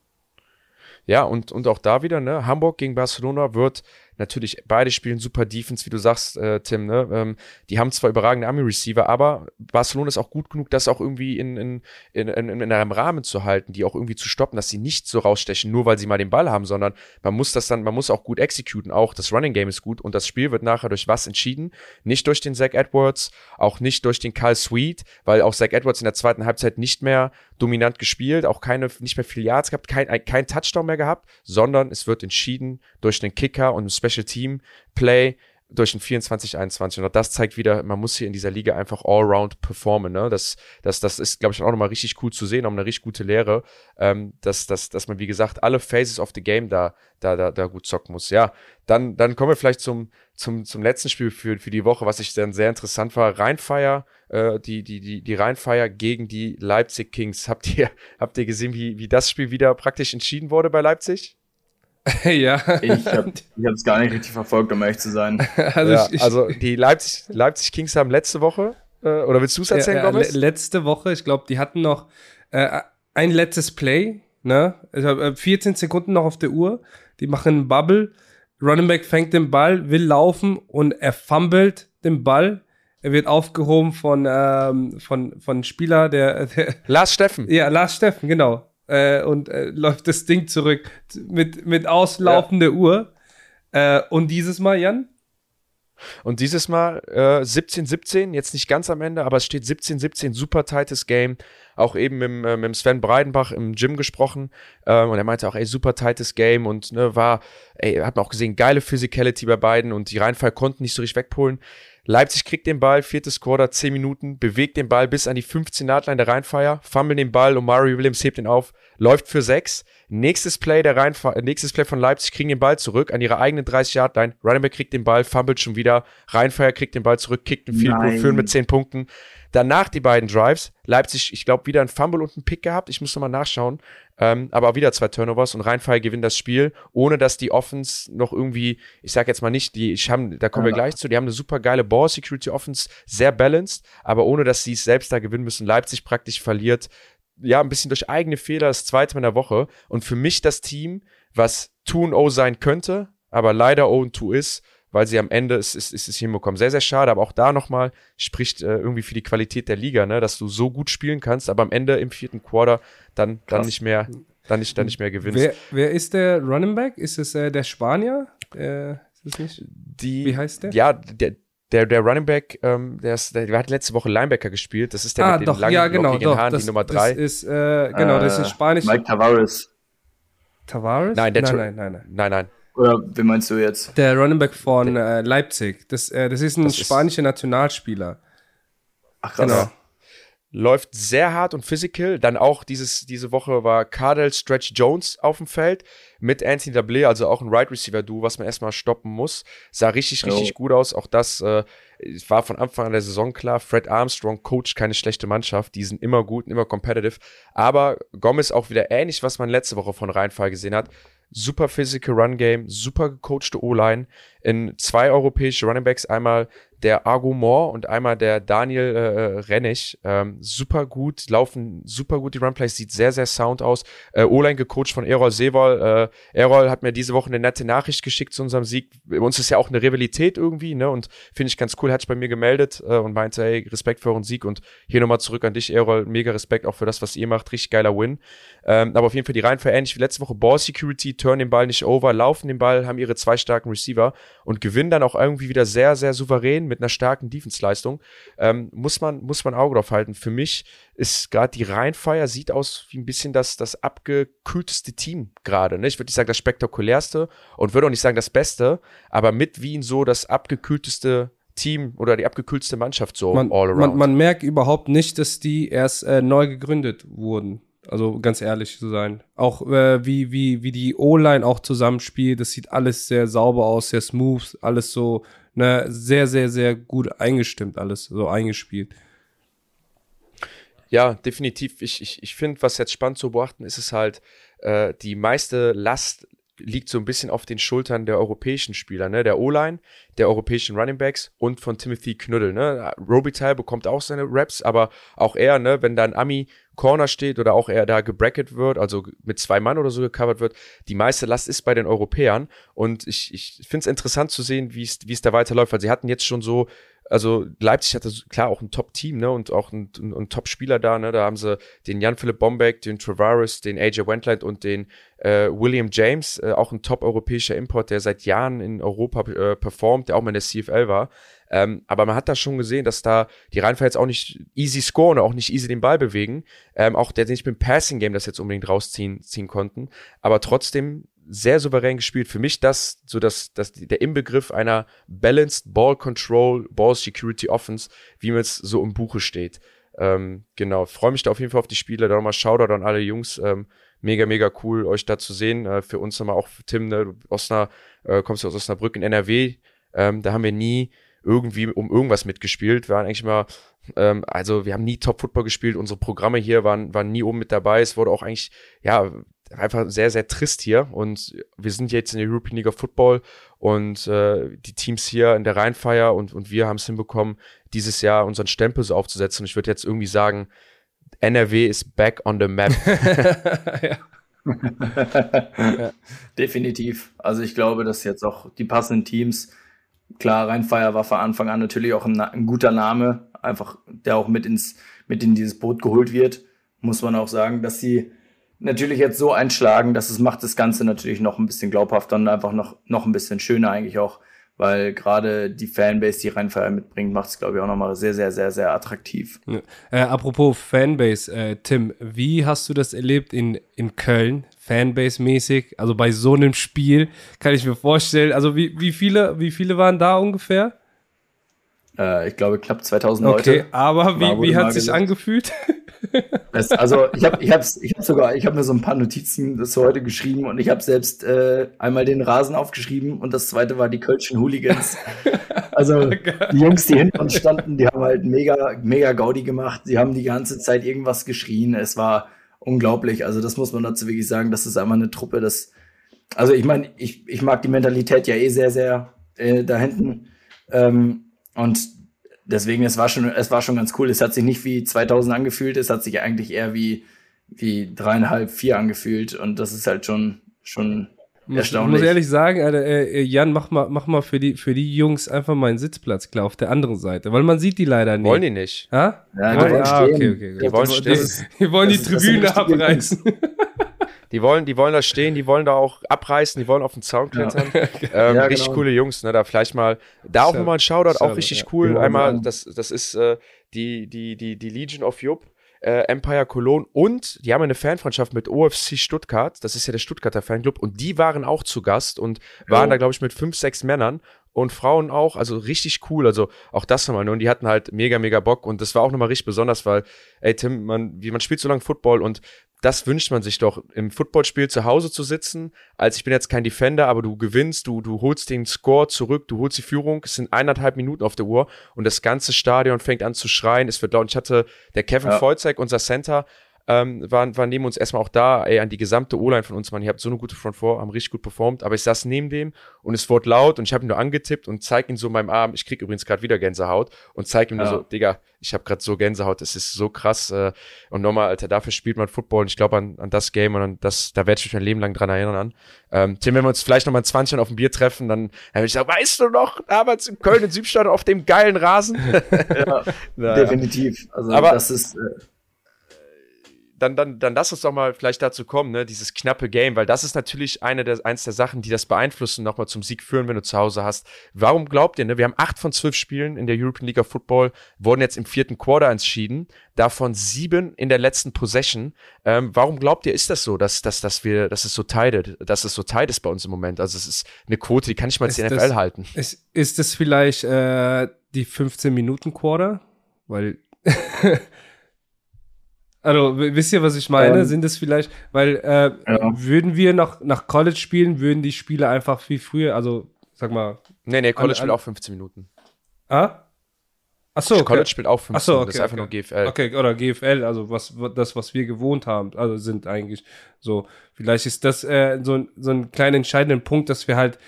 Ja, und, und auch da wieder, ne, Hamburg gegen Barcelona wird Natürlich, beide spielen super Defense, wie du sagst, äh, Tim. Ne? Ähm, die haben zwar überragende Army-Receiver, aber Barcelona ist auch gut genug, das auch irgendwie in, in, in, in, in einem Rahmen zu halten, die auch irgendwie zu stoppen, dass sie nicht so rausstechen, nur weil sie mal den Ball haben, sondern man muss das dann, man muss auch gut exekuten. Auch das Running Game ist gut und das Spiel wird nachher durch was entschieden? Nicht durch den Zach Edwards, auch nicht durch den Kyle Sweet, weil auch Zach Edwards in der zweiten Halbzeit nicht mehr dominant gespielt, auch keine, nicht mehr viel Yards gehabt, kein, kein Touchdown mehr gehabt, sondern es wird entschieden durch den Kicker und ein Special Team Play durch ein 24-21. Und das zeigt wieder, man muss hier in dieser Liga einfach allround performen. Ne? Das, das, das ist, glaube ich, auch nochmal richtig cool zu sehen, auch eine richtig gute Lehre, ähm, dass, dass, dass man, wie gesagt, alle Phases of the Game da, da, da, da gut zocken muss. Ja, dann, dann kommen wir vielleicht zum, zum, zum letzten Spiel für, für die Woche, was ich dann sehr interessant war. Rheinfire, äh, die, die, die, die Rheinfire gegen die Leipzig Kings. Habt ihr, (laughs) habt ihr gesehen, wie, wie das Spiel wieder praktisch entschieden wurde bei Leipzig? (laughs) ja. Ich habe es gar nicht richtig verfolgt, um ehrlich zu sein. (laughs) also, ja, ich, also die Leipzig, Leipzig Kings haben letzte Woche, äh, oder willst du es erzählen, ja, Gomez? letzte Woche, ich glaube, die hatten noch äh, ein letztes Play, ne? Also 14 äh, Sekunden noch auf der Uhr. Die machen einen Bubble. Running Back fängt den Ball, will laufen und er fummelt den Ball. Er wird aufgehoben von, ähm, von, von Spieler, der, (laughs) der Lars Steffen. Ja, Lars Steffen, genau äh, und äh, läuft das Ding zurück mit, mit auslaufender ja. Uhr. Äh, und dieses Mal, Jan? Und dieses Mal äh, 17-17, jetzt nicht ganz am Ende, aber es steht 17-17, super tightes Game. Auch eben mit, äh, mit Sven Breidenbach im Gym gesprochen. Ähm, und er meinte auch, ey, super tightes Game und ne, war, ey, hat man auch gesehen, geile Physicality bei beiden und die Rheinfall konnten nicht so richtig wegpolen. Leipzig kriegt den Ball, viertes Quarter, 10 Minuten, bewegt den Ball bis an die 15 Nahtline der Rheinfeier, fummelt den Ball und Mario Williams hebt ihn auf, läuft für 6. Nächstes Play der Rheinfeier, nächstes Play von Leipzig kriegen den Ball zurück an ihre eigenen 30 Yard Line. Running kriegt den Ball, fummelt schon wieder. Rheinfeier kriegt den Ball zurück, kickt einen Field Goal, führen mit 10 Punkten. Danach die beiden Drives. Leipzig, ich glaube, wieder ein Fumble und ein Pick gehabt. Ich muss nochmal nachschauen. Ähm, aber auch wieder zwei Turnovers und Rheinfeier gewinnt das Spiel, ohne dass die Offense noch irgendwie, ich sag jetzt mal nicht, die, ich haben, da kommen ja. wir gleich zu, die haben eine super geile Ball Security Offense, sehr balanced, aber ohne dass sie es selbst da gewinnen müssen. Leipzig praktisch verliert, ja, ein bisschen durch eigene Fehler das zweite Mal in der Woche. Und für mich das Team, was 2-0 sein könnte, aber leider 0-2 ist, weil sie am Ende es, es, es, es hinbekommen. Sehr, sehr schade, aber auch da nochmal spricht äh, irgendwie für die Qualität der Liga, ne, dass du so gut spielen kannst, aber am Ende im vierten Quarter dann, dann nicht mehr, dann nicht, dann nicht mehr gewinnst. Wer, wer ist der Running Back? Ist es äh, der Spanier? Äh, ist es nicht? Die, Wie heißt der? Ja, der, der, der Running Back, ähm, der, ist, der, der hat letzte Woche Linebacker gespielt. Das ist der ah, mit doch, den langen, ja, genau, doch, Haaren, das, die Nummer 3. Das ist, äh, genau, das ist äh, Spanisch. Mike Tavares. Tavares? Nein, der nein, nein, nein, nein. Nein, nein. Oder wie meinst du jetzt? Der Running Back von äh, Leipzig. Das, äh, das ist ein das spanischer ist Nationalspieler. Ach krass. Genau. Läuft sehr hart und physical. Dann auch dieses, diese Woche war Cardell Stretch Jones auf dem Feld mit Anthony Dablé, also auch ein Right Receiver Duo, was man erstmal stoppen muss. Sah richtig, richtig oh. gut aus. Auch das äh, war von Anfang an der Saison klar. Fred Armstrong coacht keine schlechte Mannschaft. Die sind immer gut und immer competitive. Aber Gomez auch wieder ähnlich, was man letzte Woche von Rheinfall gesehen hat super physical Run Game, super gecoachte O-Line in zwei europäische Running Backs, einmal der Argo Moore und einmal der Daniel äh, äh, Rennig. Ähm, super gut, laufen super gut die Runplays, sieht sehr, sehr sound aus. Äh, O-Line gecoacht von Errol Sewol. Äh, Errol hat mir diese Woche eine nette Nachricht geschickt zu unserem Sieg. Bei uns ist ja auch eine Rivalität irgendwie, ne? Und finde ich ganz cool, hat sich bei mir gemeldet äh, und meinte, hey, Respekt für euren Sieg und hier nochmal zurück an dich, Errol. Mega Respekt auch für das, was ihr macht. Richtig geiler Win. Ähm, aber auf jeden Fall die Reihenfolge ähnlich wie letzte Woche. Ball Security, turn den Ball nicht over, laufen den Ball, haben ihre zwei starken Receiver und gewinnen dann auch irgendwie wieder sehr, sehr souverän mit einer starken Defense-Leistung. Ähm, muss, man, muss man Auge drauf halten. Für mich ist gerade die Rheinfire, sieht aus wie ein bisschen das, das abgekühlteste Team gerade. Ne? Ich würde nicht sagen das spektakulärste und würde auch nicht sagen das Beste, aber mit Wien so das abgekühlteste Team oder die abgekühlteste Mannschaft so man, all around. Man, man merkt überhaupt nicht, dass die erst äh, neu gegründet wurden. Also ganz ehrlich zu sein. Auch äh, wie, wie, wie die O-Line auch zusammenspielt, das sieht alles sehr sauber aus, sehr smooth, alles so, ne, sehr, sehr, sehr gut eingestimmt, alles so eingespielt. Ja, definitiv. Ich, ich, ich finde, was jetzt spannend zu beobachten ist, ist halt, äh, die meiste Last liegt so ein bisschen auf den Schultern der europäischen Spieler, ne? Der O-Line, der europäischen Running Backs und von Timothy Knüttel, ne? Robitaille bekommt auch seine Raps, aber auch er, ne, wenn da ein Ami Corner steht oder auch er da gebracket wird, also mit zwei Mann oder so gecovert wird, die meiste Last ist bei den Europäern und ich, ich finde es interessant zu sehen, wie es wie es da weiterläuft, weil sie hatten jetzt schon so also Leipzig hatte klar auch ein Top-Team, ne, und auch ein, ein, ein Top-Spieler da, ne, da haben sie den Jan-Philipp Bombeck, den Travaris, den AJ Wentland und den äh, William James, äh, auch ein top-europäischer Import, der seit Jahren in Europa äh, performt, der auch mal in der CFL war. Ähm, aber man hat da schon gesehen, dass da die jetzt auch nicht easy scoren, auch nicht easy den Ball bewegen. Ähm, auch der nicht mit dem Passing Game das jetzt unbedingt rausziehen ziehen konnten. Aber trotzdem sehr souverän gespielt. Für mich das, so dass, dass der Inbegriff einer Balanced Ball Control, Ball Security Offense, wie man es so im Buche steht. Ähm, genau, freue mich da auf jeden Fall auf die Spiele. Da nochmal Shoutout an alle Jungs. Ähm, mega, mega cool, euch da zu sehen. Äh, für uns nochmal auch, Tim, ne, Osna, äh, kommst du aus Osnabrück in NRW. Ähm, da haben wir nie irgendwie um irgendwas mitgespielt. Wir waren eigentlich mal, ähm, also wir haben nie Top-Football gespielt. Unsere Programme hier waren, waren nie oben mit dabei. Es wurde auch eigentlich, ja, einfach sehr, sehr trist hier. Und wir sind jetzt in der European League of Football und äh, die Teams hier in der Rheinfeier und, und wir haben es hinbekommen, dieses Jahr unseren Stempel so aufzusetzen. Und ich würde jetzt irgendwie sagen, NRW ist back on the map. (laughs) ja. (laughs) ja. Definitiv. Also ich glaube, dass jetzt auch die passenden Teams, klar, Rheinfeier war von Anfang an natürlich auch ein, ein guter Name, einfach der auch mit ins mit in dieses Boot geholt wird. Muss man auch sagen, dass sie natürlich jetzt so einschlagen, dass es macht das Ganze natürlich noch ein bisschen glaubhafter und einfach noch, noch ein bisschen schöner eigentlich auch, weil gerade die Fanbase, die Rheinfeier mitbringt, macht es, glaube ich, auch nochmal sehr, sehr, sehr, sehr attraktiv. Ja. Äh, apropos Fanbase, äh, Tim, wie hast du das erlebt in, in Köln, Fanbase-mäßig? Also bei so einem Spiel kann ich mir vorstellen, also wie, wie, viele, wie viele waren da ungefähr? Äh, ich glaube, knapp 2000 Leute. Okay, aber wie, wie hat sich angefühlt? Das, also ich habe ich hab's, ich hab sogar, ich habe mir so ein paar Notizen das heute geschrieben und ich habe selbst äh, einmal den Rasen aufgeschrieben und das zweite war die Kölschen Hooligans. (laughs) Also die Jungs, die hinten standen, die haben halt mega, mega Gaudi gemacht. Sie haben die ganze Zeit irgendwas geschrien. Es war unglaublich. Also das muss man dazu wirklich sagen. Das ist einmal eine Truppe, das, also ich meine, ich, ich mag die Mentalität ja eh sehr, sehr äh, da hinten. Ähm, und deswegen, es war schon, es war schon ganz cool. Es hat sich nicht wie 2000 angefühlt, es hat sich eigentlich eher wie, wie dreieinhalb, vier angefühlt und das ist halt schon, schon erstaunlich. Ich muss ehrlich sagen, Alter, äh, Jan, mach mal, mach mal für die, für die Jungs einfach mal einen Sitzplatz klar auf der anderen Seite, weil man sieht die leider nicht. Wollen die nicht? Ha? Ja, die wollen ah, stehen. Okay, okay, die wollen stehen. die wollen die Tribüne abreißen. Die wollen, die wollen da stehen, die wollen da auch abreißen, die wollen auf den Zaun klettern. (laughs) Ja. Ähm, ja, richtig genau. coole Jungs, ne? Da vielleicht mal, da auch nochmal ein Shoutout, auch richtig ja. cool. Genau, Einmal, das, das ist äh, die, die, die, die Legion of Jupp. Äh, Empire Cologne und die haben eine Fanfreundschaft mit OFC Stuttgart, das ist ja der Stuttgarter Fanclub und die waren auch zu Gast und waren oh. da glaube ich mit fünf, sechs Männern und Frauen auch, also richtig cool, also auch das nochmal, ne? und die hatten halt mega, mega Bock und das war auch nochmal richtig besonders, weil, ey Tim, man, wie man spielt so lange Football und das wünscht man sich doch, im Footballspiel zu Hause zu sitzen, als ich bin jetzt kein Defender, aber du gewinnst, du, du holst den Score zurück, du holst die Führung, es sind eineinhalb Minuten auf der Uhr und das ganze Stadion fängt an zu schreien, es wird laut. Ich hatte, der Kevin ja. Vollzeig, unser Center, ähm, waren, waren neben uns erstmal auch da, ey, an die gesamte O-Line von uns, man, ihr habt so eine gute Front 4, haben richtig gut performt, aber ich saß neben dem und es wurde laut und ich habe ihn nur angetippt und zeig ihm so meinem Arm, ich krieg übrigens gerade wieder Gänsehaut und zeig ihm ja. nur so, Digga, ich habe gerade so Gänsehaut, das ist so krass äh, und nochmal, Alter, dafür spielt man Football und ich glaube an, an das Game und an das, da werde ich mich mein Leben lang dran erinnern an. Ähm, Tim, wenn wir uns vielleicht nochmal in 20 Jahren auf ein Bier treffen, dann, dann würde ich sagen, weißt du noch, damals in Köln in Südstadt auf dem geilen Rasen? (laughs) (laughs) ja, definitiv. Also aber, das ist äh dann, dann, dann lass uns doch mal vielleicht dazu kommen, ne, dieses knappe Game, weil das ist natürlich eine der, eins der Sachen, die das beeinflussen, nochmal zum Sieg führen, wenn du zu Hause hast. Warum glaubt ihr, ne, wir haben acht von zwölf Spielen in der European League of Football, wurden jetzt im vierten Quarter entschieden, davon sieben in der letzten Possession. Ähm, warum glaubt ihr, ist das so, dass, dass, dass wir, dass es so tight, dass es so tight ist bei uns im Moment? Also es ist eine Quote, die kann ich mal als NFL das, halten. Ist, ist das vielleicht äh, die 15 Minuten Quarter? Weil Also, wisst ihr, was ich meine? Ähm, Sind es vielleicht, weil äh, ja. würden wir noch nach College spielen, würden die Spiele einfach viel früher, also sag mal. Nee, nee, College spielt auch 15 Minuten. Ah? Achso, okay. College spielt auch 15, Achso, okay, das ist einfach okay. nur GFL. Okay, oder GFL, also was das, was wir gewohnt haben, also sind eigentlich so. Vielleicht ist das äh, so, ein so ein kleiner entscheidender Punkt, dass wir halt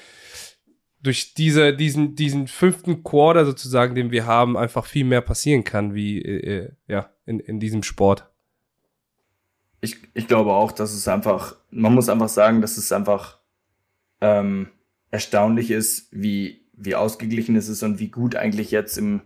durch diese, diesen, diesen fünften Quarter sozusagen, den wir haben, einfach viel mehr passieren kann, wie äh, äh, ja, in, in diesem Sport. Ich, ich glaube auch, dass es einfach, man muss einfach sagen, dass es einfach ähm, erstaunlich ist, wie, wie ausgeglichen es ist und wie gut eigentlich jetzt im,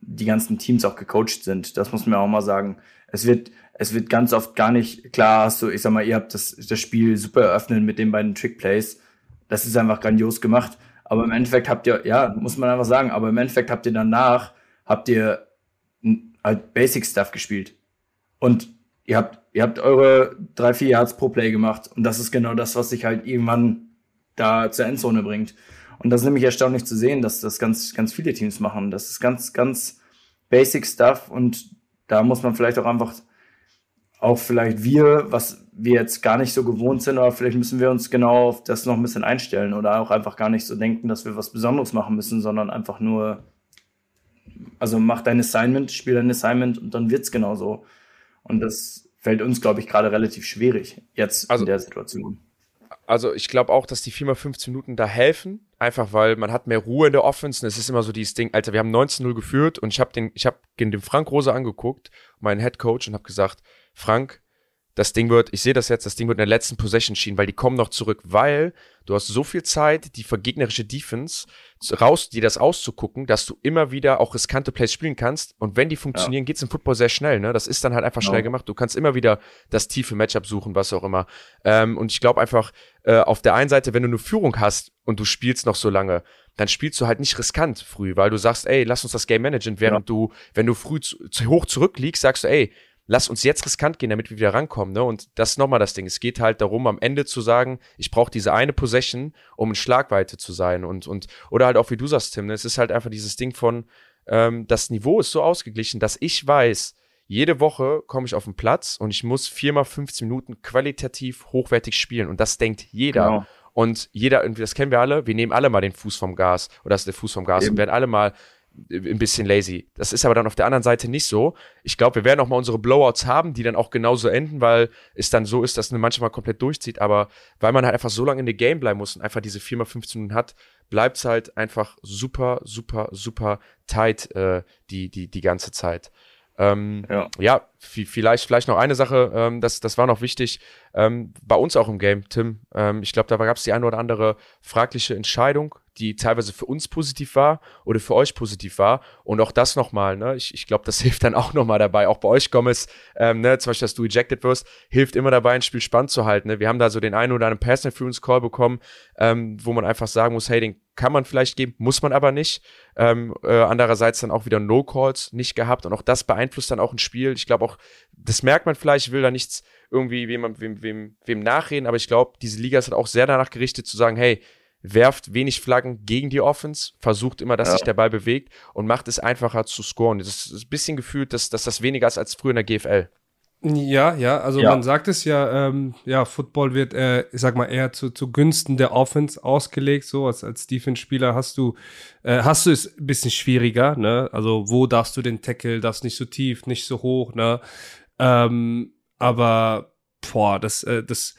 die ganzen Teams auch gecoacht sind. Das muss man auch mal sagen. Es wird, es wird ganz oft gar nicht, klar hast du, ich sag mal, ihr habt das, das Spiel super eröffnet mit den beiden Trickplays. Das ist einfach grandios gemacht. Aber im Endeffekt habt ihr, ja, muss man einfach sagen, aber im Endeffekt habt ihr danach, habt ihr halt Basic Stuff gespielt. Und ihr habt, ihr habt eure drei, vier Yards pro Play gemacht. Und das ist genau das, was sich halt irgendwann da zur Endzone bringt. Und das ist nämlich erstaunlich zu sehen, dass das ganz, ganz viele Teams machen. Das ist ganz, ganz Basic Stuff und da muss man vielleicht auch einfach auch vielleicht wir, was wir jetzt gar nicht so gewohnt sind, aber vielleicht müssen wir uns genau auf das noch ein bisschen einstellen oder auch einfach gar nicht so denken, dass wir was Besonderes machen müssen, sondern einfach nur, also mach dein Assignment, spiel dein Assignment und dann wird's genau so. Und das fällt uns, glaube ich, gerade relativ schwierig jetzt also, in der Situation. Also ich glaube auch, dass die 4 mal 15 Minuten da helfen, einfach weil man hat mehr Ruhe in der Offense und es ist immer so dieses Ding, Alter, wir haben 19-0 geführt und ich habe den, ich habe den Frank Rose angeguckt, meinen Head Coach und habe gesagt, Frank, das Ding wird, ich sehe das jetzt, das Ding wird in der letzten Possession schienen, weil die kommen noch zurück, weil du hast so viel Zeit, die vergegnerische Defense raus, dir das auszugucken, dass du immer wieder auch riskante Plays spielen kannst. Und wenn die funktionieren, ja. geht's im Football sehr schnell. Ne, das ist dann halt einfach schnell gemacht. Du kannst immer wieder das tiefe Matchup suchen, was auch immer. Ähm, und ich glaube einfach äh, auf der einen Seite, wenn du eine Führung hast und du spielst noch so lange, dann spielst du halt nicht riskant früh, weil du sagst, ey, lass uns das Game managen, während ja. du, wenn du früh zu, zu hoch zurückliegst, sagst du, ey, lass uns jetzt riskant gehen, damit wir wieder rankommen. Ne? Und das ist nochmal das Ding. Es geht halt darum, am Ende zu sagen, ich brauche diese eine Possession, um in Schlagweite zu sein. Und, und, oder halt auch wie du sagst, Tim, ne? es ist halt einfach dieses Ding von, ähm, das Niveau ist so ausgeglichen, dass ich weiß, jede Woche komme ich auf den Platz und ich muss viermal 15 Minuten qualitativ hochwertig spielen. Und das denkt jeder. Genau. Und jeder, das kennen wir alle, wir nehmen alle mal den Fuß vom Gas oder das ist der Fuß vom Gas Eben. und werden alle mal ein bisschen lazy. Das ist aber dann auf der anderen Seite nicht so. Ich glaube, wir werden auch mal unsere Blowouts haben, die dann auch genauso enden, weil es dann so ist, dass man manchmal komplett durchzieht. Aber weil man halt einfach so lange in der Game bleiben muss und einfach diese 4x15 Minuten hat, bleibt es halt einfach super, super, super tight äh, die, die, die ganze Zeit. Ähm, ja. ja, vielleicht, vielleicht noch eine Sache, ähm, das, das war noch wichtig. Ähm, bei uns auch im Game, Tim. Ähm, ich glaube, da gab es die eine oder andere fragliche Entscheidung, die teilweise für uns positiv war oder für euch positiv war. Und auch das nochmal, ne? ich, ich glaube, das (laughs) hilft dann auch nochmal dabei. Auch bei euch, Gomez, ähm, ne? zum Beispiel, dass du ejected wirst, hilft immer dabei, ein Spiel spannend zu halten. Ne? Wir haben da so den einen oder anderen Pass Interference Call bekommen, ähm, wo man einfach sagen muss, hey, den kann man vielleicht geben, muss man aber nicht. Ähm, äh, andererseits dann auch wieder No Calls nicht gehabt und auch das beeinflusst dann auch ein Spiel. Ich glaube auch, das merkt man vielleicht, ich will da nichts irgendwie wem, wem, wem, wem nachreden, aber ich glaube, diese Liga ist halt auch sehr danach gerichtet zu sagen, hey, werft wenig Flaggen gegen die Offense, versucht immer, dass ja. sich der Ball bewegt und macht es einfacher zu scoren. Das ist ein bisschen gefühlt, dass, dass das weniger ist als früher in der GFL. Ja, ja, also ja. man sagt es ja, ähm, ja, Football wird, äh, ich sag mal, eher zu, zu Günsten der Offense ausgelegt. So als, als Defense-Spieler hast du, äh, hast du es ein bisschen schwieriger, ne? Also wo darfst du den Tackle, darfst nicht so tief, nicht so hoch, ne? Ähm, aber boah, das, äh, das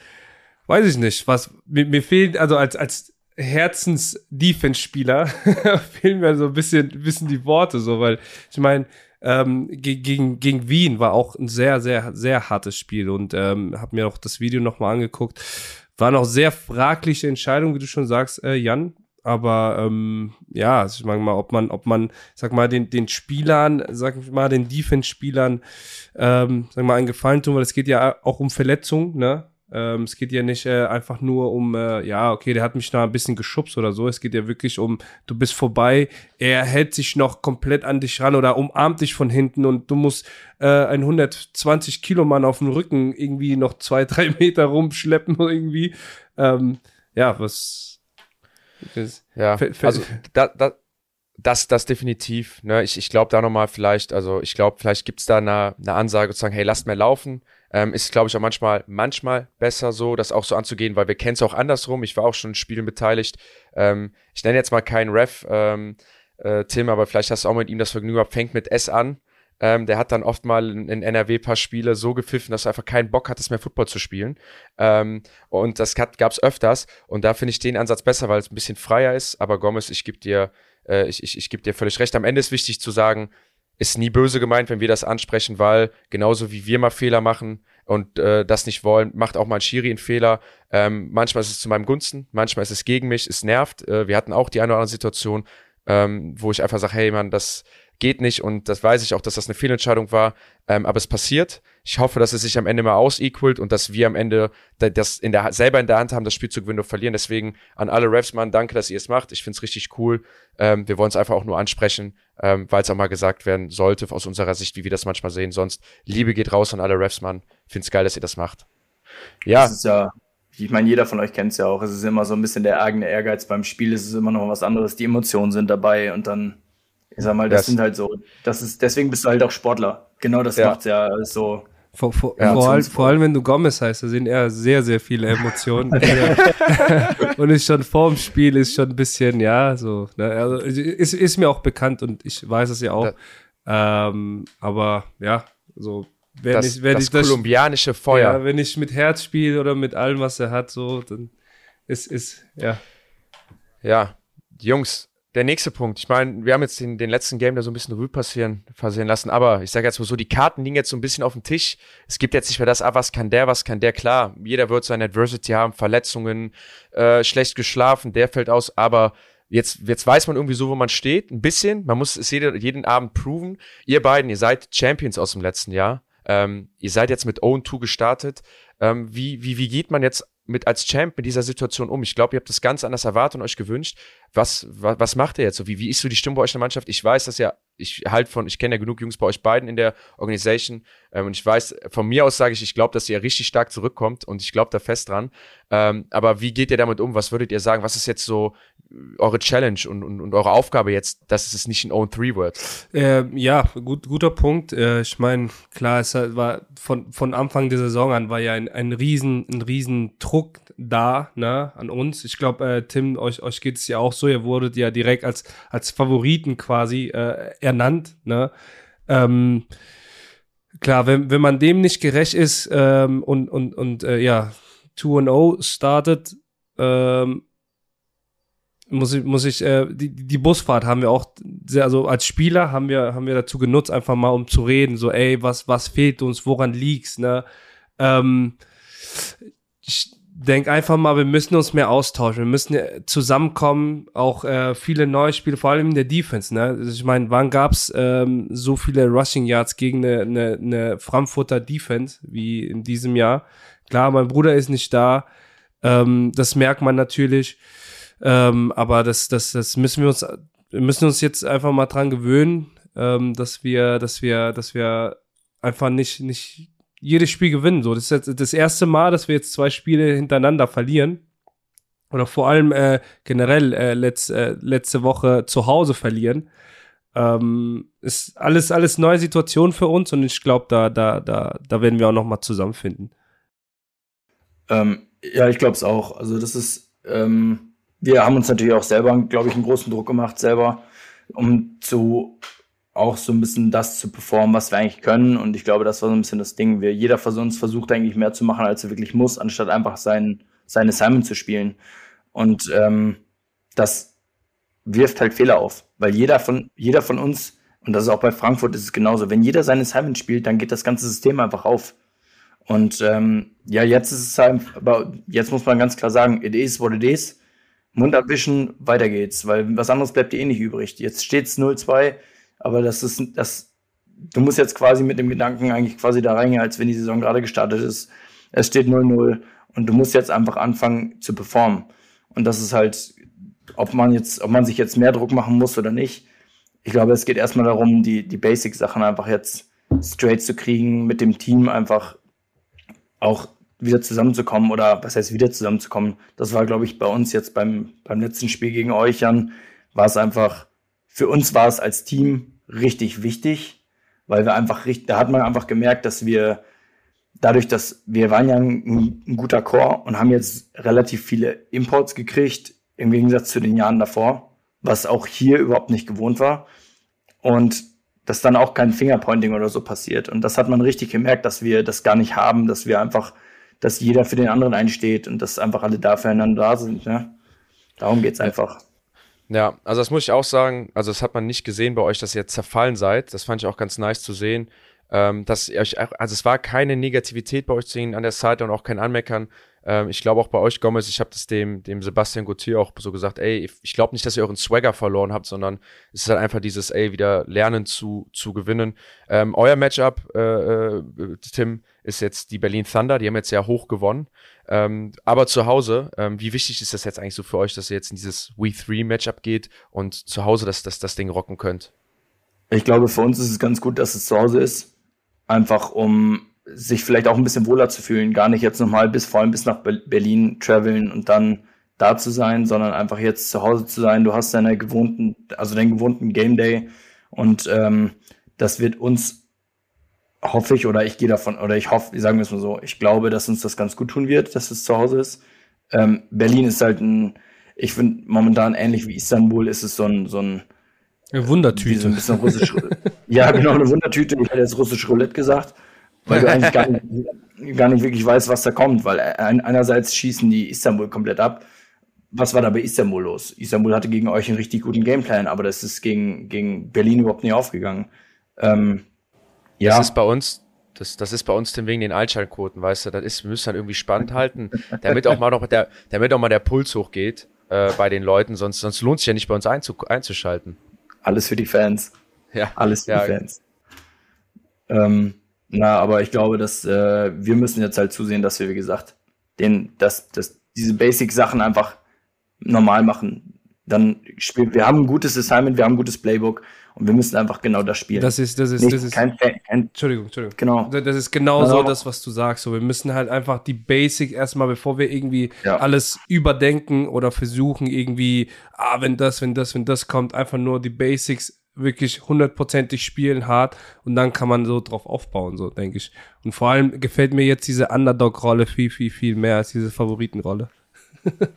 weiß ich nicht. Was mir, mir fehlt, also als, als Herzens-Defense-Spieler (laughs) fehlen mir so ein bisschen, bisschen die Worte, so, weil ich meine, ähm, gegen, gegen Wien war auch ein sehr, sehr, sehr hartes Spiel und ähm, habe mir auch das Video nochmal angeguckt. War noch sehr fragliche Entscheidung, wie du schon sagst, äh, Jan. Aber ähm, ja, also ich meine mal, ob man, ob man, sag mal, den, den Spielern, sag ich mal, den Defense-Spielern, ähm, sag mal, einen Gefallen tun, weil es geht ja auch um Verletzungen, ne? Ähm, es geht ja nicht äh, einfach nur um, äh, ja, okay, der hat mich da ein bisschen geschubst oder so. Es geht ja wirklich um, du bist vorbei, er hält sich noch komplett an dich ran oder umarmt dich von hinten und du musst äh, ein 120 Kilo Mann auf dem Rücken irgendwie noch zwei, drei (laughs) Meter rumschleppen irgendwie. Ähm, ja, was. Das, ja, also da, da, das, das definitiv. Ne? Ich, ich glaube da nochmal vielleicht, also ich glaube, vielleicht gibt's da eine, eine Ansage zu sagen, hey, lasst mehr laufen. Ähm, ist, glaube ich, auch manchmal, manchmal besser so, das auch so anzugehen, weil wir kennen es auch andersrum. Ich war auch schon in Spielen beteiligt. Ähm, ich nenne jetzt mal keinen Ref, ähm, äh, Tim, aber vielleicht hast du auch mit ihm das Vergnügen fängt mit S an. Ähm, der hat dann oft mal in, in NRW paar Spiele so gepfiffen, dass er einfach keinen Bock hattest, mehr Football zu spielen. Ähm, und das gab es öfters. Und da finde ich den Ansatz besser, weil es ein bisschen freier ist. Aber Gomez, ich gebe dir, äh, ich, ich, ich geb dir völlig recht. Am Ende ist wichtig zu sagen, ist nie böse gemeint, wenn wir das ansprechen, weil genauso wie wir mal Fehler machen und äh, das nicht wollen, macht auch mal ein Schiri einen Fehler. Ähm, manchmal ist es zu meinem Gunsten, manchmal ist es gegen mich, es nervt. Äh, wir hatten auch die eine oder andere Situation, ähm, wo ich einfach sage, hey Mann, das, geht nicht und das weiß ich auch, dass das eine Fehlentscheidung war, ähm, aber es passiert. Ich hoffe, dass es sich am Ende mal ausequalt und dass wir am Ende das in der, selber in der Hand haben, das Spiel zu gewinnen und verlieren. Deswegen an alle Refs, Mann, danke, dass ihr es macht. Ich finde es richtig cool. Ähm, wir wollen es einfach auch nur ansprechen, ähm, weil es auch mal gesagt werden sollte, aus unserer Sicht, wie wir das manchmal sehen. Sonst, Liebe geht raus an alle Refs, Mann. Finde es geil, dass ihr das macht. Ja. Das ist ja ich meine, jeder von euch kennt es ja auch. Es ist immer so ein bisschen der eigene Ehrgeiz beim Spiel. Es ist immer noch was anderes. Die Emotionen sind dabei und dann ich sag mal, das, das sind halt so, das ist, deswegen bist du halt auch Sportler. Genau das ja. macht ja so. Vor, vor, ja, vor, allem, vor, allem, wenn du Gomez heißt, da sind eher sehr, sehr viele Emotionen. (laughs) und ist schon vorm Spiel ist schon ein bisschen, ja, so. Ne? Also, ist, ist mir auch bekannt und ich weiß es ja auch. Ja. Ähm, aber ja, so. Wenn das, ich, wenn das ich das, kolumbianische Feuer. Ja, wenn ich mit Herz spiele oder mit allem, was er hat, so, dann ist, ist, ja. Ja, Jungs, der nächste Punkt. Ich meine, wir haben jetzt den, den letzten Game da so ein bisschen Revue passieren, passieren lassen, aber ich sage jetzt mal so, die Karten liegen jetzt so ein bisschen auf dem Tisch. Es gibt jetzt nicht mehr das, ah, was kann der, was kann der, klar. Jeder wird seine Adversity haben, Verletzungen, äh, schlecht geschlafen, der fällt aus, aber jetzt, jetzt weiß man irgendwie so, wo man steht, ein bisschen. Man muss es jede, jeden Abend proven. Ihr beiden, ihr seid Champions aus dem letzten Jahr. Ähm, ihr seid jetzt mit 0-2 gestartet. Ähm, wie, wie, wie geht man jetzt mit als Champ mit dieser Situation um? Ich glaube, ihr habt das ganz anders erwartet und euch gewünscht. Was, was, was macht ihr jetzt so? Wie, wie ist so die Stimme bei euch in der Mannschaft? Ich weiß, dass ja, ich halt von, ich kenne ja genug Jungs bei euch beiden in der Organisation ähm, und ich weiß, von mir aus sage ich, ich glaube, dass ihr richtig stark zurückkommt und ich glaube da fest dran. Ähm, aber wie geht ihr damit um? Was würdet ihr sagen? Was ist jetzt so eure Challenge und, und, und eure Aufgabe jetzt, dass es nicht ein Own Three wird? Äh, ja, gut, guter Punkt. Äh, ich meine, klar, es war von, von Anfang der Saison an war ja ein, ein riesen, ein riesen Druck da, ne, an uns. Ich glaube, äh, Tim, euch, euch geht es ja auch so, ihr wurdet ja direkt als, als Favoriten quasi äh, ernannt, ne. Ähm, klar, wenn, wenn man dem nicht gerecht ist ähm, und, und, und äh, ja, 2-0 startet, ähm, muss ich, muss ich, äh, die, die Busfahrt haben wir auch sehr, also als Spieler haben wir, haben wir dazu genutzt, einfach mal um zu reden, so, ey, was, was fehlt uns, woran liegt's, ne? Ähm, ich denke einfach mal, wir müssen uns mehr austauschen, wir müssen zusammenkommen, auch äh, viele neue Spiele, vor allem in der Defense, ne? Also ich meine, wann gab's ähm, so viele Rushing Yards gegen eine, eine, eine Frankfurter Defense wie in diesem Jahr? Klar, mein Bruder ist nicht da, ähm, das merkt man natürlich. Ähm, aber das, das, das müssen wir uns, müssen uns jetzt einfach mal dran gewöhnen, ähm, dass wir, dass wir, dass wir einfach nicht, nicht jedes Spiel gewinnen. So, das ist jetzt das erste Mal, dass wir jetzt zwei Spiele hintereinander verlieren. Oder vor allem äh, generell äh, letz, äh, letzte Woche zu Hause verlieren. Ähm, ist alles, alles neue Situation für uns und ich glaube, da, da, da, da werden wir auch noch mal zusammenfinden. Ähm, ja, ich glaube es auch. Also das ist, ähm, wir haben uns natürlich auch selber, glaube ich, einen großen Druck gemacht, selber, um zu auch so ein bisschen das zu performen, was wir eigentlich können. Und ich glaube, das war so ein bisschen das Ding. Wir, jeder von uns versucht eigentlich mehr zu machen, als er wirklich muss, anstatt einfach sein, seine Simon zu spielen. Und ähm, das wirft halt Fehler auf, weil jeder von, jeder von uns, und das ist auch bei Frankfurt ist es genauso, wenn jeder seine Simon spielt, dann geht das ganze System einfach auf. Und ähm, ja, jetzt ist es halt, aber jetzt muss man ganz klar sagen, it is what it is. Mund abwischen, weiter geht's, weil was anderes bleibt dir eh nicht übrig. Jetzt steht's 0-2, aber das ist, das, du musst jetzt quasi mit dem Gedanken eigentlich quasi da reingehen, als wenn die Saison gerade gestartet ist. Es steht 0-0 und du musst jetzt einfach anfangen zu performen. Und das ist halt, ob man jetzt, ob man sich jetzt mehr Druck machen muss oder nicht. Ich glaube, es geht erstmal darum, die, die Basic-Sachen einfach jetzt straight zu kriegen, mit dem Team einfach auch wieder zusammenzukommen oder was heißt wieder zusammenzukommen. Das war, glaube ich, bei uns jetzt beim, beim letzten Spiel gegen euch, Jan, war es einfach, für uns war es als Team richtig wichtig, weil wir einfach, da hat man einfach gemerkt, dass wir dadurch, dass wir waren ja ein, ein guter Chor und haben jetzt relativ viele Imports gekriegt, im Gegensatz zu den Jahren davor. was auch hier überhaupt nicht gewohnt war. Und dass dann auch kein Fingerpointing oder so passiert. Und das hat man richtig gemerkt, dass wir das gar nicht haben, dass wir einfach, dass jeder für den anderen einsteht und dass einfach alle da füreinander da sind. Ne? Darum geht's einfach. Ja, also das muss ich auch sagen, also das hat man nicht gesehen bei euch, dass ihr zerfallen seid. Das fand ich auch ganz nice zu sehen. Ähm, dass ihr euch, also es war keine Negativität bei euch zu sehen an der Seite und auch kein Anmeckern. Ähm, ich glaube auch bei euch, Gomez, ich habe das dem, dem Sebastian Gauthier auch so gesagt, ey, ich glaube nicht, dass ihr euren Swagger verloren habt, sondern es ist halt einfach dieses, ey, wieder lernen zu, zu gewinnen. Ähm, euer Matchup, äh, äh, Tim, ist jetzt die Berlin Thunder, die haben jetzt sehr hoch gewonnen. Ähm, aber zu Hause, ähm, wie wichtig ist das jetzt eigentlich so für euch, dass ihr jetzt in dieses We-3-Matchup geht und zu Hause das, das, das Ding rocken könnt? Ich glaube, für uns ist es ganz gut, dass es zu Hause ist. Einfach um sich vielleicht auch ein bisschen wohler zu fühlen, gar nicht jetzt nochmal bis vor allem bis nach Berlin traveln und dann da zu sein, sondern einfach jetzt zu Hause zu sein. Du hast deine gewohnten, also deinen gewohnten Game Day und ähm, das wird uns, hoffe ich, oder ich gehe davon, oder ich hoffe, sagen wir es mal so, ich glaube, dass uns das ganz gut tun wird, dass es zu Hause ist. Ähm, Berlin ist halt ein, ich finde momentan ähnlich wie Istanbul ist es so ein, so ein eine Wundertüte. So ein bisschen russisch, ja, genau, eine Wundertüte. Ich hätte jetzt russisch Roulette gesagt weil du eigentlich gar nicht, (laughs) gar nicht wirklich weißt, was da kommt, weil einerseits schießen die Istanbul komplett ab. Was war da bei Istanbul los? Istanbul hatte gegen euch einen richtig guten Gameplan, aber das ist gegen, gegen Berlin überhaupt nicht aufgegangen. Ähm, ja. Das ist bei uns, das, das ist bei uns denn wegen den Einschaltquoten, weißt du, das ist, wir müssen dann irgendwie spannend halten, damit auch mal noch der, damit auch mal der Puls hochgeht äh, bei den Leuten, sonst, sonst lohnt sich ja nicht bei uns einzu, einzuschalten. Alles für die Fans. Ja. Alles für ja. die Fans. Ähm, na, aber ich glaube, dass äh, wir müssen jetzt halt zusehen, dass wir, wie gesagt, den, dass, dass diese Basic-Sachen einfach normal machen. Dann spielen wir haben ein gutes Assignment, wir haben ein gutes Playbook und wir müssen einfach genau das spielen. Das ist, das ist, Nicht, das ist. Kein, kein, Entschuldigung, Entschuldigung. Genau. Das ist genau so das, was du sagst. So, wir müssen halt einfach die Basic erstmal, bevor wir irgendwie Ja. alles überdenken oder versuchen irgendwie, ah, wenn das, wenn das, wenn das kommt, einfach nur die Basics wirklich hundertprozentig spielen hart und dann kann man so drauf aufbauen, so denke ich. Und vor allem gefällt mir jetzt diese Underdog-Rolle viel, viel, viel mehr als diese Favoritenrolle. (laughs)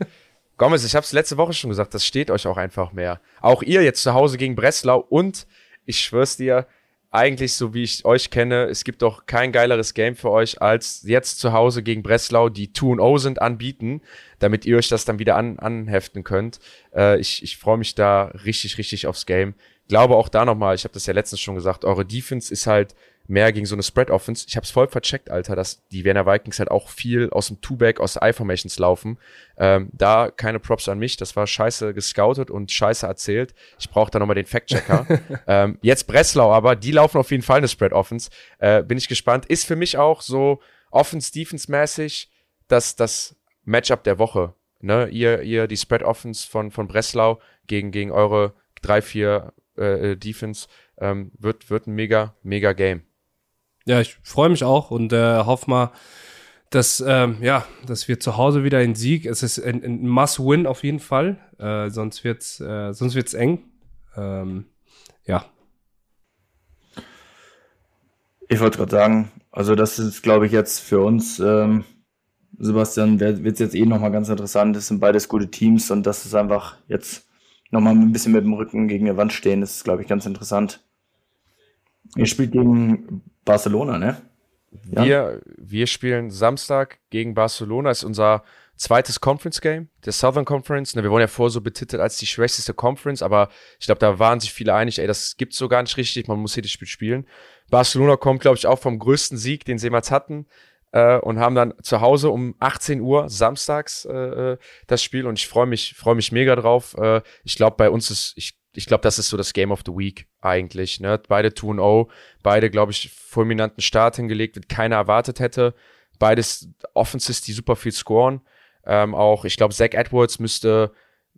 Gomez, ich habe es letzte Woche schon gesagt, das steht euch auch einfach mehr. Auch ihr jetzt zu Hause gegen Breslau und ich schwör's dir, eigentlich so wie ich euch kenne, es gibt doch kein geileres Game für euch, als jetzt zu Hause gegen Breslau, die 2-0 sind, anbieten, damit ihr euch das dann wieder an, anheften könnt. Äh, ich ich freue mich da richtig, richtig aufs Game. Glaube auch da nochmal, ich habe das ja letztens schon gesagt, eure Defense ist halt mehr gegen so eine Spread-Offense. Ich habe es voll vercheckt, Alter, dass die Werner Vikings halt auch viel aus dem Two-Back, aus I-Formations laufen. Ähm, da keine Props an mich, das war scheiße gescoutet und scheiße erzählt. Ich brauche da nochmal den Fact-Checker. (laughs) ähm, jetzt Breslau aber, die laufen auf jeden Fall eine Spread-Offense. Äh, bin ich gespannt. Ist für mich auch so Offense-Defense-mäßig das, das Matchup der Woche. Ne? Ihr, ihr die Spread-Offense von, von Breslau gegen, gegen eure drei, vier äh, Defense ähm, wird, wird ein mega, mega Game. Ja, ich freue mich auch und äh, hoffe mal, dass, ähm, ja, dass wir zu Hause wieder einen Sieg. Es ist ein, ein Must-Win auf jeden Fall. Äh, sonst wird's, äh, sonst wird's eng. Ähm, ja. Ich wollte gerade sagen, also das ist, glaube ich, jetzt für uns, ähm, Sebastian, wird es jetzt eh nochmal ganz interessant. Das sind beides gute Teams und das ist einfach jetzt nochmal ein bisschen mit dem Rücken gegen die Wand stehen. Das ist, glaube ich, ganz interessant. Ihr spielt gegen Barcelona, ne? Ja. Wir, wir spielen Samstag gegen Barcelona, ist unser zweites Conference Game, der Southern Conference. Ne, wir wurden ja vorher so betitelt als die schwächste Conference, aber ich glaube, da waren sich viele einig, ey, das gibt's so gar nicht richtig, man muss jedes Spiel spielen. Barcelona kommt, glaube ich, auch vom größten Sieg, den sie jemals hatten, äh, und haben dann zu Hause um 18 Uhr samstags äh, äh, das Spiel und ich freue mich, freue mich mega drauf. Äh, ich glaube, bei uns ist, ich, ich glaube, das ist so das Game of the Week eigentlich. Ne? Beide 2-0, beide, glaube ich, fulminanten Start hingelegt, den keiner erwartet hätte. Beides Offenses, die super viel scoren. Ähm, auch, ich glaube, Zach Edwards müsste,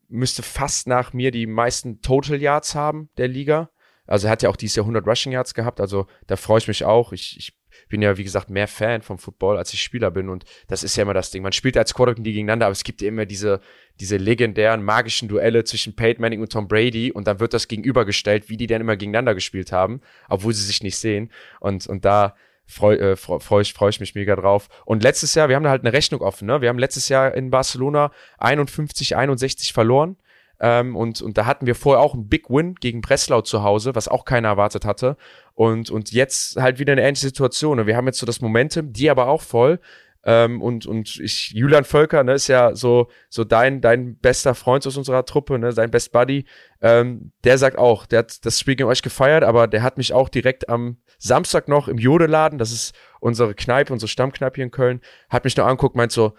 müsste fast nach mir die meisten Total Yards haben der Liga. Also er hat ja auch dieses Jahr 100 Rushing Yards gehabt, also da freue ich mich auch. Ich, ich bin ja, wie gesagt, mehr Fan vom Football, als ich Spieler bin und das ist ja immer das Ding. Man spielt als Quarterback die gegeneinander, aber es gibt ja immer diese, diese legendären, magischen Duelle zwischen Peyton Manning und Tom Brady und dann wird das gegenübergestellt, wie die dann immer gegeneinander gespielt haben, obwohl sie sich nicht sehen und, und da freue äh, freu, freu freu ich mich mega drauf. Und letztes Jahr, wir haben da halt eine Rechnung offen, ne? Wir haben letztes Jahr in Barcelona 51, 61 verloren. Ähm, und, und da hatten wir vorher auch einen Big Win gegen Breslau zu Hause, was auch keiner erwartet hatte. Und, und jetzt halt wieder eine ähnliche Situation. Und wir haben jetzt so das Momentum, die aber auch voll. Ähm, und, und ich, Julian Völker, ne, ist ja so, so dein, dein bester Freund aus unserer Truppe, ne, sein Best Buddy. Ähm, der sagt auch, der hat das Spiel gegen euch gefeiert, aber der hat mich auch direkt am Samstag noch im Jodeladen, das ist unsere Kneipe, unsere Stammkneipe hier in Köln, hat mich noch angeguckt, meint so,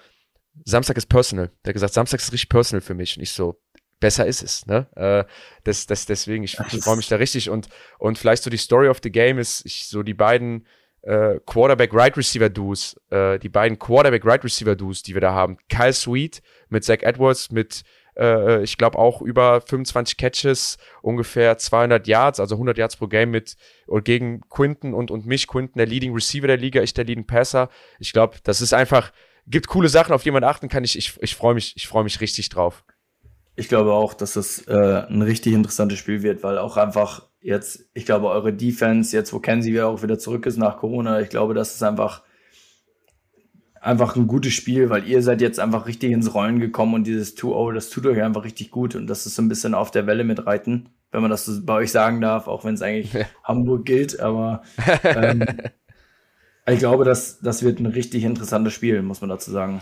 Samstag ist personal. Der hat gesagt, Samstag ist richtig personal für mich. Und ich so, besser ist es, ne? Äh, das, das, deswegen, ich, ich freue mich da richtig und, und vielleicht so die Story of the Game ist, ich so die beiden äh, Quarterback-Right-Receiver-Duos, äh, die beiden Quarterback-Right-Receiver-Duos, die wir da haben. Kyle Sweet mit Zach Edwards mit, äh, ich glaube auch über 25 Catches, ungefähr 200 Yards, also 100 Yards pro Game mit und gegen Quinton und, und mich, Quinton, der Leading Receiver der Liga, ich der Leading Passer. Ich glaube, das ist einfach, gibt coole Sachen, auf die man achten kann. Ich, ich, ich freue mich, ich freue mich richtig drauf. Ich glaube auch, dass es äh, ein richtig interessantes Spiel wird, weil auch einfach jetzt, ich glaube, eure Defense, jetzt wo Kenzie wieder auch wieder zurück ist nach Corona, ich glaube, das ist einfach einfach ein gutes Spiel, weil ihr seid jetzt einfach richtig ins Rollen gekommen und dieses 2-0, das tut euch einfach richtig gut und das ist so ein bisschen auf der Welle mit Reiten, wenn man das so bei euch sagen darf, auch wenn es eigentlich ja. Hamburg gilt, aber (laughs) ähm, ich glaube, das, das wird ein richtig interessantes Spiel, muss man dazu sagen.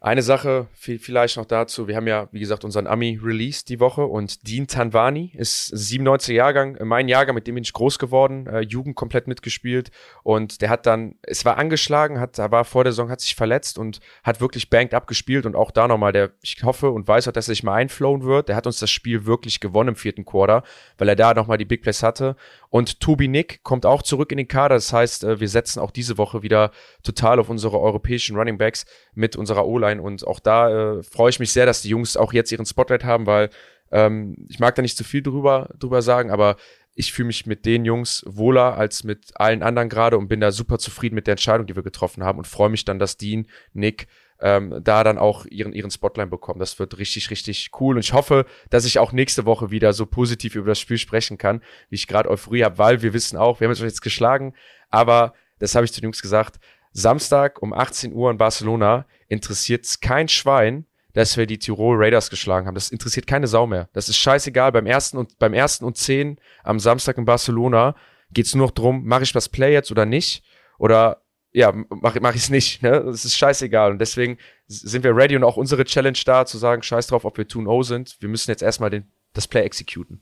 Eine Sache vielleicht noch dazu. Wir haben ja, wie gesagt, unseren Ami Release die Woche und Dean Tanwani ist 97er Jahrgang, äh, mein Jahrgang, mit dem bin ich groß geworden, äh, Jugend komplett mitgespielt und der hat dann, es war angeschlagen, hat, war vor der Saison, hat sich verletzt und hat wirklich banked abgespielt und auch da nochmal, der, ich hoffe und weiß auch, dass er sich mal einflowen wird. Der hat uns das Spiel wirklich gewonnen im vierten Quarter, weil er da nochmal die Big Plays hatte und Tobi Nick kommt auch zurück in den Kader. Das heißt, äh, wir setzen auch diese Woche wieder total auf unsere europäischen Running Backs mit unserer O-Line. Und auch da äh, freue ich mich sehr, dass die Jungs auch jetzt ihren Spotlight haben, weil ähm, ich mag da nicht zu viel drüber, drüber sagen, aber ich fühle mich mit den Jungs wohler als mit allen anderen gerade und bin da super zufrieden mit der Entscheidung, die wir getroffen haben und freue mich dann, dass Dean, Nick, ähm, da dann auch ihren, ihren Spotline bekommen. Das wird richtig, richtig cool. Und ich hoffe, dass ich auch nächste Woche wieder so positiv über das Spiel sprechen kann, wie ich gerade Euphorie habe, weil wir wissen auch, wir haben es jetzt geschlagen, aber das habe ich zu den Jungs gesagt, Samstag um 18 Uhr in Barcelona interessiert es kein Schwein, dass wir die Tirol Raiders geschlagen haben. Das interessiert keine Sau mehr. Das ist scheißegal. Beim ersten und beim ersten und zehn am Samstag in Barcelona geht's nur noch drum, mache ich das Play jetzt oder nicht? Oder ja, mache mach ich es nicht. Ne? Das ist scheißegal. Und deswegen sind wir ready und auch unsere Challenge da, zu sagen, scheiß drauf, ob wir 2-0 sind. Wir müssen jetzt erstmal den, das Play executen.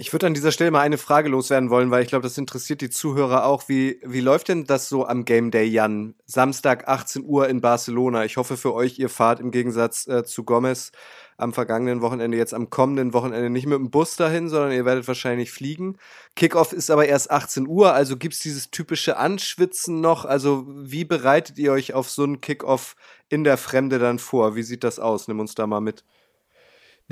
Ich würde an dieser Stelle mal eine Frage loswerden wollen, weil ich glaube, das interessiert die Zuhörer auch. Wie, wie läuft denn das so am Game Day, Jan? Samstag 18 Uhr in Barcelona. Ich hoffe für euch, ihr fahrt im Gegensatz äh, zu Gomez am vergangenen Wochenende, jetzt am kommenden Wochenende nicht mit dem Bus dahin, sondern ihr werdet wahrscheinlich fliegen. Kickoff ist aber erst 18 Uhr, also gibt's dieses typische Anschwitzen noch. Also wie bereitet ihr euch auf so einen Kickoff in der Fremde dann vor? Wie sieht das aus? Nimm uns da mal mit.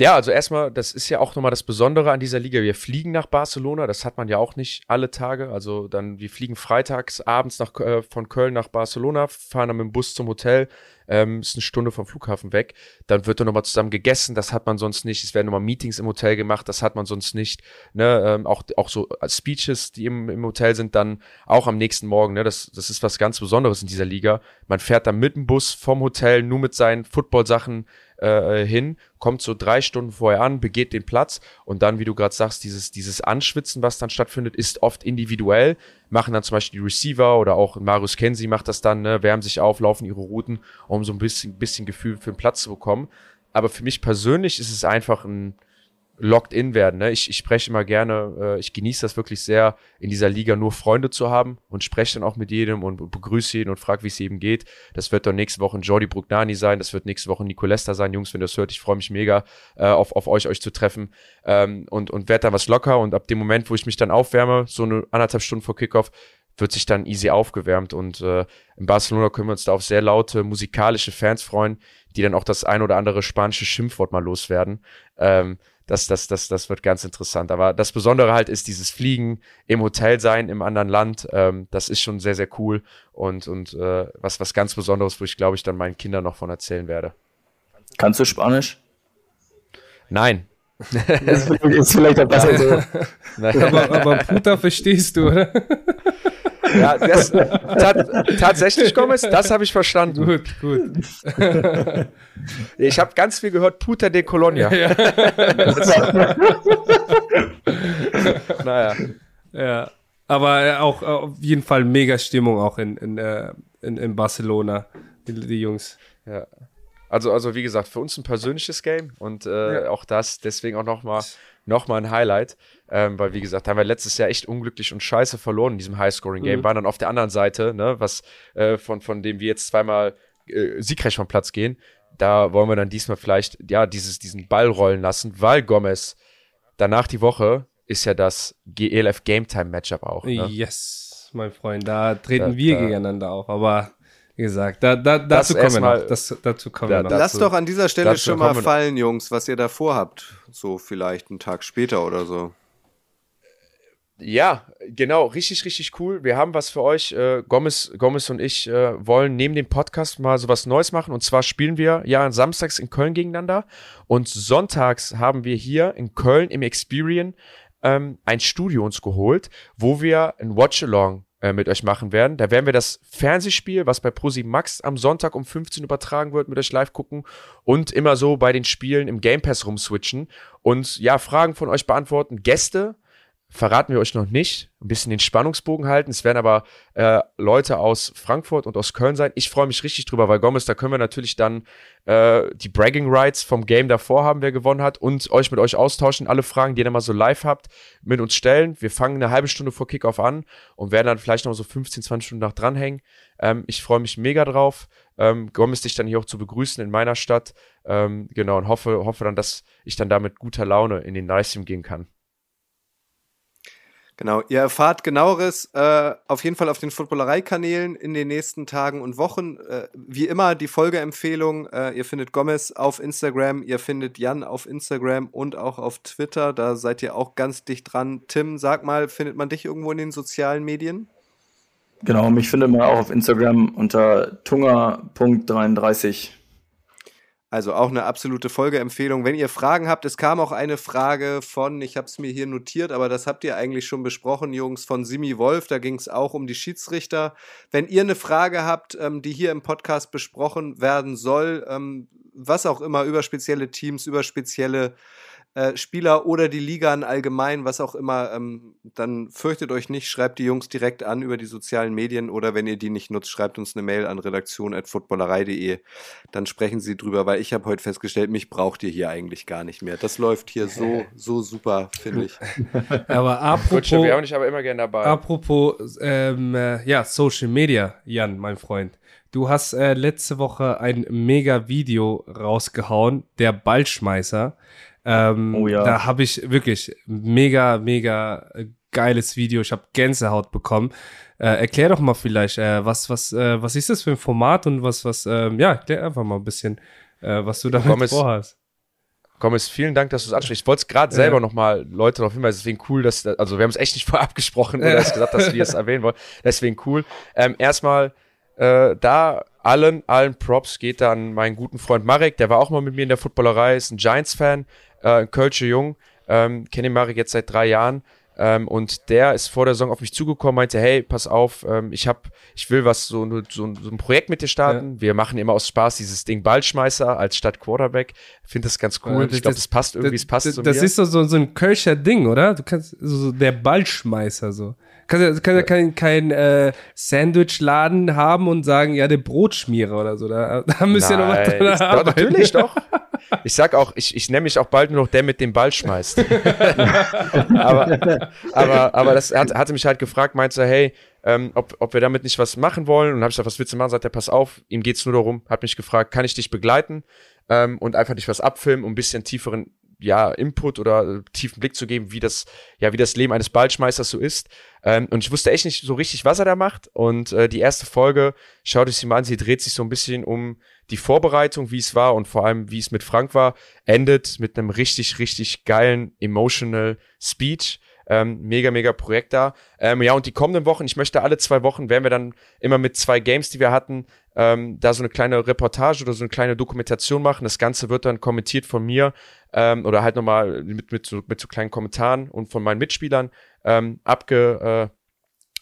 Ja, also erstmal, das ist ja auch nochmal das Besondere an dieser Liga. Wir fliegen nach Barcelona, das hat man ja auch nicht alle Tage. Also dann, wir fliegen freitags abends nach, äh, von Köln nach Barcelona, fahren dann mit dem Bus zum Hotel, ähm, ist eine Stunde vom Flughafen weg. Dann wird dann nochmal zusammen gegessen, das hat man sonst nicht. Es werden nochmal Meetings im Hotel gemacht, das hat man sonst nicht. Ne? Ähm, auch, auch so Speeches, die im, im Hotel sind, dann auch am nächsten Morgen. Ne? Das, das ist was ganz Besonderes in dieser Liga. Man fährt dann mit dem Bus vom Hotel, nur mit seinen Football-Sachen äh, hin, kommt so drei Stunden vorher an, begeht den Platz und dann, wie du gerade sagst, dieses, dieses Anschwitzen, was dann stattfindet, ist oft individuell. Machen dann zum Beispiel die Receiver oder auch Marius Kensi macht das dann, ne, wärmen sich auf, laufen ihre Routen, um so ein bisschen, bisschen Gefühl für den Platz zu bekommen. Aber für mich persönlich ist es einfach ein, locked in werden. Ne? Ich, ich spreche immer gerne, äh, ich genieße das wirklich sehr, in dieser Liga nur Freunde zu haben und spreche dann auch mit jedem und begrüße jeden und frage, wie es eben geht. Das wird dann nächste Woche Jordi Brugnani sein, das wird nächste Woche Nicolesta sein. Jungs, wenn ihr das hört, ich freue mich mega äh, auf, auf euch, euch zu treffen ähm, und, und werde dann was locker und ab dem Moment, wo ich mich dann aufwärme, so eine anderthalb Stunden vor Kickoff, wird sich dann easy aufgewärmt und äh, in Barcelona können wir uns da auf sehr laute musikalische Fans freuen, die dann auch das ein oder andere spanische Schimpfwort mal loswerden. Ähm, das, das, das, das wird ganz interessant. Aber das Besondere halt ist dieses Fliegen, im Hotel sein, im anderen Land. Ähm, das ist schon sehr, sehr cool und, und äh, was, was ganz Besonderes, wo ich glaube ich dann meinen Kindern noch von erzählen werde. Kannst du Spanisch? Nein. das ist vielleicht ein besser so. aber, aber Puta verstehst du, oder? (laughs) Ja, das, ta tatsächlich, Gomez, das habe ich verstanden. Gut, gut. Ich habe ganz viel gehört, Puta de Colonia. Ja. (laughs) naja. Ja. Aber äh, auch äh, auf jeden Fall mega Stimmung auch in, in, äh, in, in Barcelona, die, die Jungs. Ja. Also, also wie gesagt, für uns ein persönliches Game und äh, ja. auch das, deswegen auch nochmal noch mal ein Highlight, ähm, weil wie gesagt, haben wir letztes Jahr echt unglücklich und scheiße verloren in diesem Highscoring-Game, mhm. waren dann auf der anderen Seite, ne, was äh, von, von dem wir jetzt zweimal äh, siegreich vom Platz gehen, da wollen wir dann diesmal vielleicht, ja, dieses, diesen Ball rollen lassen, weil Gomez danach die Woche ist ja das GLF Game Time Matchup auch. Ne? Yes, mein Freund, da treten da, wir da, gegeneinander auch, aber wie gesagt, da, da, dazu kommen wir noch. Das, dazu kommen da, wir noch. Lasst doch an dieser Stelle schon mal fallen, Jungs, was ihr da vorhabt. So vielleicht einen Tag später oder so. Ja, genau, richtig, richtig cool. Wir haben was für euch. Äh, Gomez, Gomez und ich äh, wollen neben dem Podcast mal so was Neues machen. Und zwar spielen wir ja samstags in Köln gegeneinander. Und sonntags haben wir hier in Köln im Experian ähm, ein Studio uns geholt, wo wir ein Watch-Along äh, mit euch machen werden. Da werden wir das Fernsehspiel, was bei Prosi Max am Sonntag um 15 übertragen wird, mit euch live gucken und immer so bei den Spielen im Game Pass rumswitchen und ja, Fragen von euch beantworten. Gäste verraten wir euch noch nicht. Ein bisschen den Spannungsbogen halten. Es werden aber äh, Leute aus Frankfurt und aus Köln sein. Ich freue mich richtig drüber, weil Gomez, da können wir natürlich dann äh, die Bragging Rights vom Game davor haben, wer gewonnen hat, und euch mit euch austauschen, alle Fragen, die ihr dann mal so live habt, mit uns stellen. Wir fangen eine halbe Stunde vor Kickoff an und werden dann vielleicht noch so 15, 20 Stunden nach dranhängen. Ähm, ich freue mich mega drauf. Ähm, Gomez dich dann hier auch zu begrüßen in meiner Stadt. Ähm, genau, und hoffe, hoffe dann, dass ich dann da mit guter Laune in den Livestream gehen kann. Genau, ihr erfahrt genaueres äh, auf jeden Fall auf den Footballerei-Kanälen in den nächsten Tagen und Wochen. Äh, wie immer die Folgeempfehlung, äh, ihr findet Gomez auf Instagram, ihr findet Jan auf Instagram und auch auf Twitter, da seid ihr auch ganz dicht dran. Tim, sag mal, findet man dich irgendwo in den sozialen Medien? Genau, mich findet man auch auf Instagram unter tunga.33. Also auch eine absolute Folgeempfehlung. Wenn ihr Fragen habt, es kam auch eine Frage von, ich habe es mir hier notiert, aber das habt ihr eigentlich schon besprochen, Jungs, von Simi Wolf. Da ging es auch um die Schiedsrichter. Wenn ihr eine Frage habt, ähm, die hier im Podcast besprochen werden soll, ähm, was auch immer, über spezielle Teams, über spezielle äh, Spieler oder die Liga in allgemein, was auch immer, ähm, dann fürchtet euch nicht, schreibt die Jungs direkt an über die sozialen Medien oder wenn ihr die nicht nutzt, schreibt uns eine Mail an redaktion.footballerei.de. Dann sprechen sie drüber, weil ich habe heute festgestellt, mich braucht ihr hier eigentlich gar nicht mehr. Das läuft hier so, (laughs) so super, finde ich. (laughs) aber apropos, Gut, wir auch nicht, aber immer gerne dabei. Apropos, ähm, äh, ja, Social Media, Jan, mein Freund. Du hast äh, letzte Woche ein mega Video rausgehauen, der Ballschmeißer. Ähm, oh ja. Da habe ich wirklich mega, mega geiles Video. Ich habe Gänsehaut bekommen. Äh, erklär doch mal vielleicht, äh, was, was, äh, was ist das für ein Format und was, was, ähm, ja, erklär einfach mal ein bisschen, äh, was du damit Gomez, vorhast. Gomez, vielen Dank, dass du es ansprichst. Ich wollte es gerade selber ja. nochmal Leute darauf hinweisen, deswegen cool, dass, also wir haben es echt nicht (laughs) vorab gesprochen oder hast gesagt, dass wir es (laughs) erwähnen wollen. Deswegen cool. Ähm, erstmal, äh, da allen, allen Props geht dann meinen guten Freund Marek, der war auch mal mit mir in der Footballerei, ist ein Giants-Fan, äh, Kölsche Jung, ähm, kenne Marek jetzt seit drei Jahren. Ähm, und der ist vor der Saison auf mich zugekommen, meinte, hey, pass auf, ähm, ich hab, ich will was, so, so, so ein Projekt mit dir starten. Ja. Wir machen immer aus Spaß dieses Ding Ballschmeißer als statt Quarterback. Finde das ganz cool. Ja, ich glaube, das passt irgendwie, es passt das, zu Das mir. ist so, so, so ein Kölscher Ding, oder? Du kannst, so, der Ballschmeißer, so. Kannst ja, kannst ja kein, kein äh, Sandwichladen haben und sagen, ja, der Brotschmierer oder so. Da, da müsst ihr noch was dran haben. Natürlich doch. (laughs) Ich sag auch, ich, ich nenne mich auch bald nur noch der mit dem Ball schmeißt. (laughs) aber, aber, aber das hat, hatte mich halt gefragt, meinte, hey, ähm, ob, ob wir damit nicht was machen wollen. Und habe ich gesagt, was willst du machen? Sagt er, pass auf, ihm geht's nur darum, hat mich gefragt, kann ich dich begleiten ähm, und einfach nicht was abfilmen, um ein bisschen tieferen ja, Input oder äh, tiefen Blick zu geben, wie das, ja, wie das Leben eines Ballschmeißers so ist. Ähm, und ich wusste echt nicht so richtig, was er da macht. Und äh, die erste Folge, schaut euch sie mal an, sie dreht sich so ein bisschen um die Vorbereitung, wie es war und vor allem, wie es mit Frank war, endet mit einem richtig, richtig geilen emotional Speech. Ähm, mega, mega Projekt da. Ähm, ja, und die kommenden Wochen, ich möchte alle zwei Wochen, werden wir dann immer mit zwei Games, die wir hatten, ähm, da so eine kleine Reportage oder so eine kleine Dokumentation machen. Das Ganze wird dann kommentiert von mir ähm, oder halt nochmal mit, mit, so, mit so kleinen Kommentaren und von meinen Mitspielern ähm, abge, äh,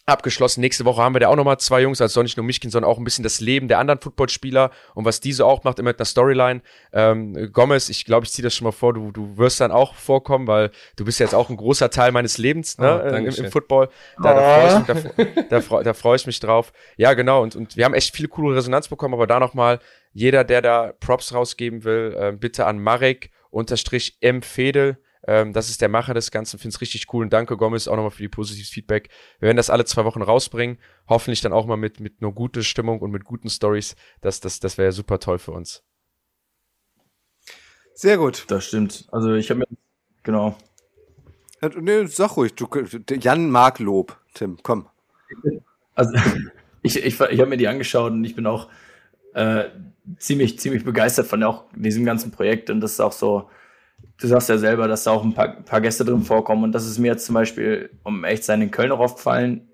abgeschlossen. Nächste Woche haben wir da auch nochmal zwei Jungs, also nicht nur Michkin, sondern auch ein bisschen das Leben der anderen Footballspieler und was diese auch macht, immer mit einer Storyline. Ähm, Gomez, ich glaube, ich ziehe das schon mal vor, du, du wirst dann auch vorkommen, weil du bist jetzt auch ein großer Teil meines Lebens ne, Oh, im, im Football. Da, da freue ich, mich- da, da, freu- da freu ich mich drauf. Ja, genau, und, und wir haben echt viel coole Resonanz bekommen, aber da nochmal, jeder, der da Props rausgeben will, äh, bitte an Marek unterstrich M. Fedel. Ähm, das ist der Macher des Ganzen, finde es richtig cool und danke Gomez auch nochmal für die positives Feedback. Wir werden das alle zwei Wochen rausbringen, hoffentlich dann auch mal mit, mit einer guten Stimmung und mit guten Stories. Das, das, das wäre super toll für uns. Sehr gut. Das stimmt. Also ich habe mir, genau. Äh, Nee, sag ruhig. Du, Jan mag Lob, Tim. Komm. Also (laughs) ich, ich, ich habe mir die angeschaut und ich bin auch äh, ziemlich, ziemlich begeistert von auch diesem ganzen Projekt. Und das ist auch so, du sagst ja selber, dass da auch ein paar, paar Gäste drin vorkommen. Und das ist mir jetzt zum Beispiel, um echt sein, in Köln auch aufgefallen.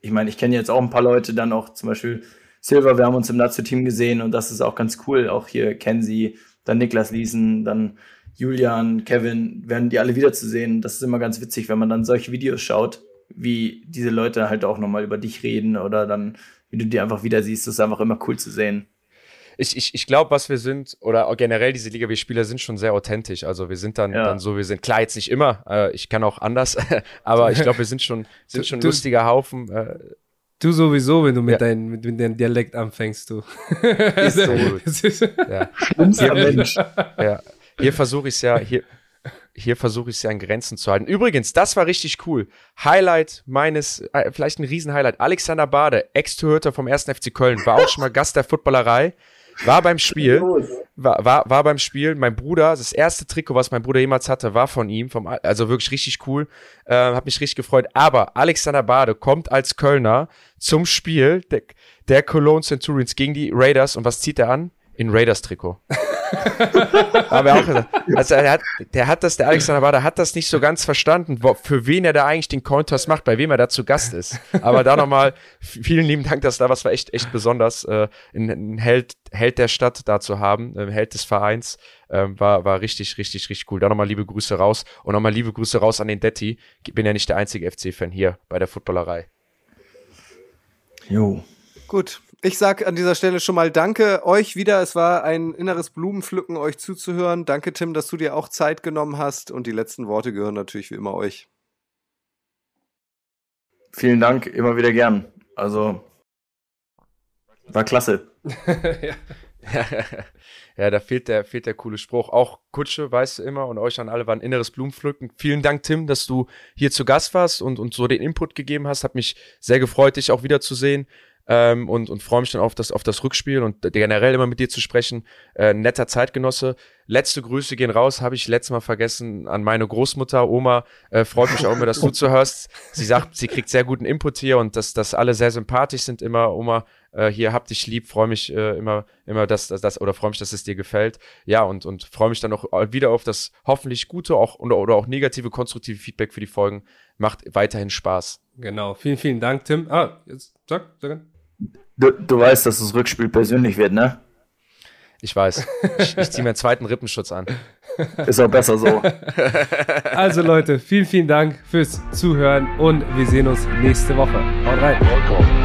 Ich meine, ich kenne jetzt auch ein paar Leute, dann auch zum Beispiel Silver, wir haben uns im Nazio-Team gesehen und das ist auch ganz cool. Auch hier Kenzie, dann Niklas Liesen, dann Julian, Kevin, werden die alle wiederzusehen. Das ist immer ganz witzig, wenn man dann solche Videos schaut, wie diese Leute halt auch nochmal über dich reden oder dann, wie du die einfach wieder siehst. Das ist einfach immer cool zu sehen. Ich, ich, ich glaube, was wir sind, oder generell diese Liga, wir Spieler sind schon sehr authentisch. Also wir sind dann, Ja. dann so, wir sind klar jetzt nicht immer, äh, ich kann auch anders, (laughs) aber ich glaube, wir sind schon, sind Du- schon ein du- lustiger Haufen. Äh, Du sowieso, wenn du mit, Ja. dein, mit, mit deinem Dialekt anfängst, du. Ist so. (laughs) Ist- ja. Schlimmster Mensch. Ja, hier versuche ich es ja, hier, hier versuche ich es ja in Grenzen zu halten. Übrigens, das war richtig cool. Highlight meines, äh, vielleicht ein Riesenhighlight. Alexander Bade, Ex-Torhüter vom 1. FC Köln, war auch schon mal Gast der Footballerei, war beim Spiel, war, war, war beim Spiel. Mein Bruder, das erste Trikot, was mein Bruder jemals hatte, war von ihm, vom, Al- also wirklich richtig cool. Äh, hat mich richtig gefreut. Aber Alexander Bade kommt als Kölner zum Spiel der, der Cologne Centurions gegen die Raiders und was zieht er an? In Raiders-Trikot. (laughs) Haben wir auch gesagt. Also er hat, der hat das, der Alexander Bader hat das nicht so ganz verstanden, wo, für wen er da eigentlich den Cointoss macht, bei wem er da zu Gast ist. Aber da nochmal vielen lieben Dank, dass da was war echt, echt besonders, äh, ein, ein Held, Held der Stadt da zu haben, äh, Held des Vereins, ähm, war, war richtig, richtig, richtig cool. Da nochmal liebe Grüße raus und nochmal liebe Grüße raus an den Detti. Ich bin ja nicht der einzige FC-Fan hier bei der Footballerei. Jo. Gut. Ich sag an dieser Stelle schon mal Danke euch wieder. Es war ein inneres Blumenpflücken, euch zuzuhören. Danke, Tim, dass du dir auch Zeit genommen hast. Und die letzten Worte gehören natürlich wie immer euch. Vielen Dank, immer wieder gern. Also, war klasse. (laughs) (laughs) ja, da fehlt der, fehlt der coole Spruch. Auch Kutsche, weißt du immer, und euch an alle war ein inneres Blumenpflücken. Vielen Dank, Tim, dass du hier zu Gast warst und, und so den Input gegeben hast. Hat mich sehr gefreut, dich auch wiederzusehen. Ähm, und, und freue mich dann auf das, auf das Rückspiel und generell immer mit dir zu sprechen. Äh, netter Zeitgenosse. Letzte Grüße gehen raus, habe ich letztes Mal vergessen an meine Großmutter, Oma. Äh, freut mich auch immer, dass du (laughs) zuhörst. Sie sagt, sie kriegt sehr guten Input hier und dass, dass alle sehr sympathisch sind immer. Oma, äh, hier hab dich lieb, freue mich äh, immer, immer, dass, das oder freue mich, dass es dir gefällt. Ja, und, und freue mich dann noch wieder auf das hoffentlich gute auch, oder, oder auch negative, konstruktive Feedback für die Folgen. Macht weiterhin Spaß. Genau, vielen, vielen Dank, Tim. Ah, jetzt sag, sag. Du, du weißt, dass das Rückspiel persönlich wird, ne? Ich weiß. Ich, ich ziehe mir einen zweiten Rippenschutz an. Ist auch besser so. Also Leute, vielen, vielen Dank fürs Zuhören und wir sehen uns nächste Woche. Haut rein.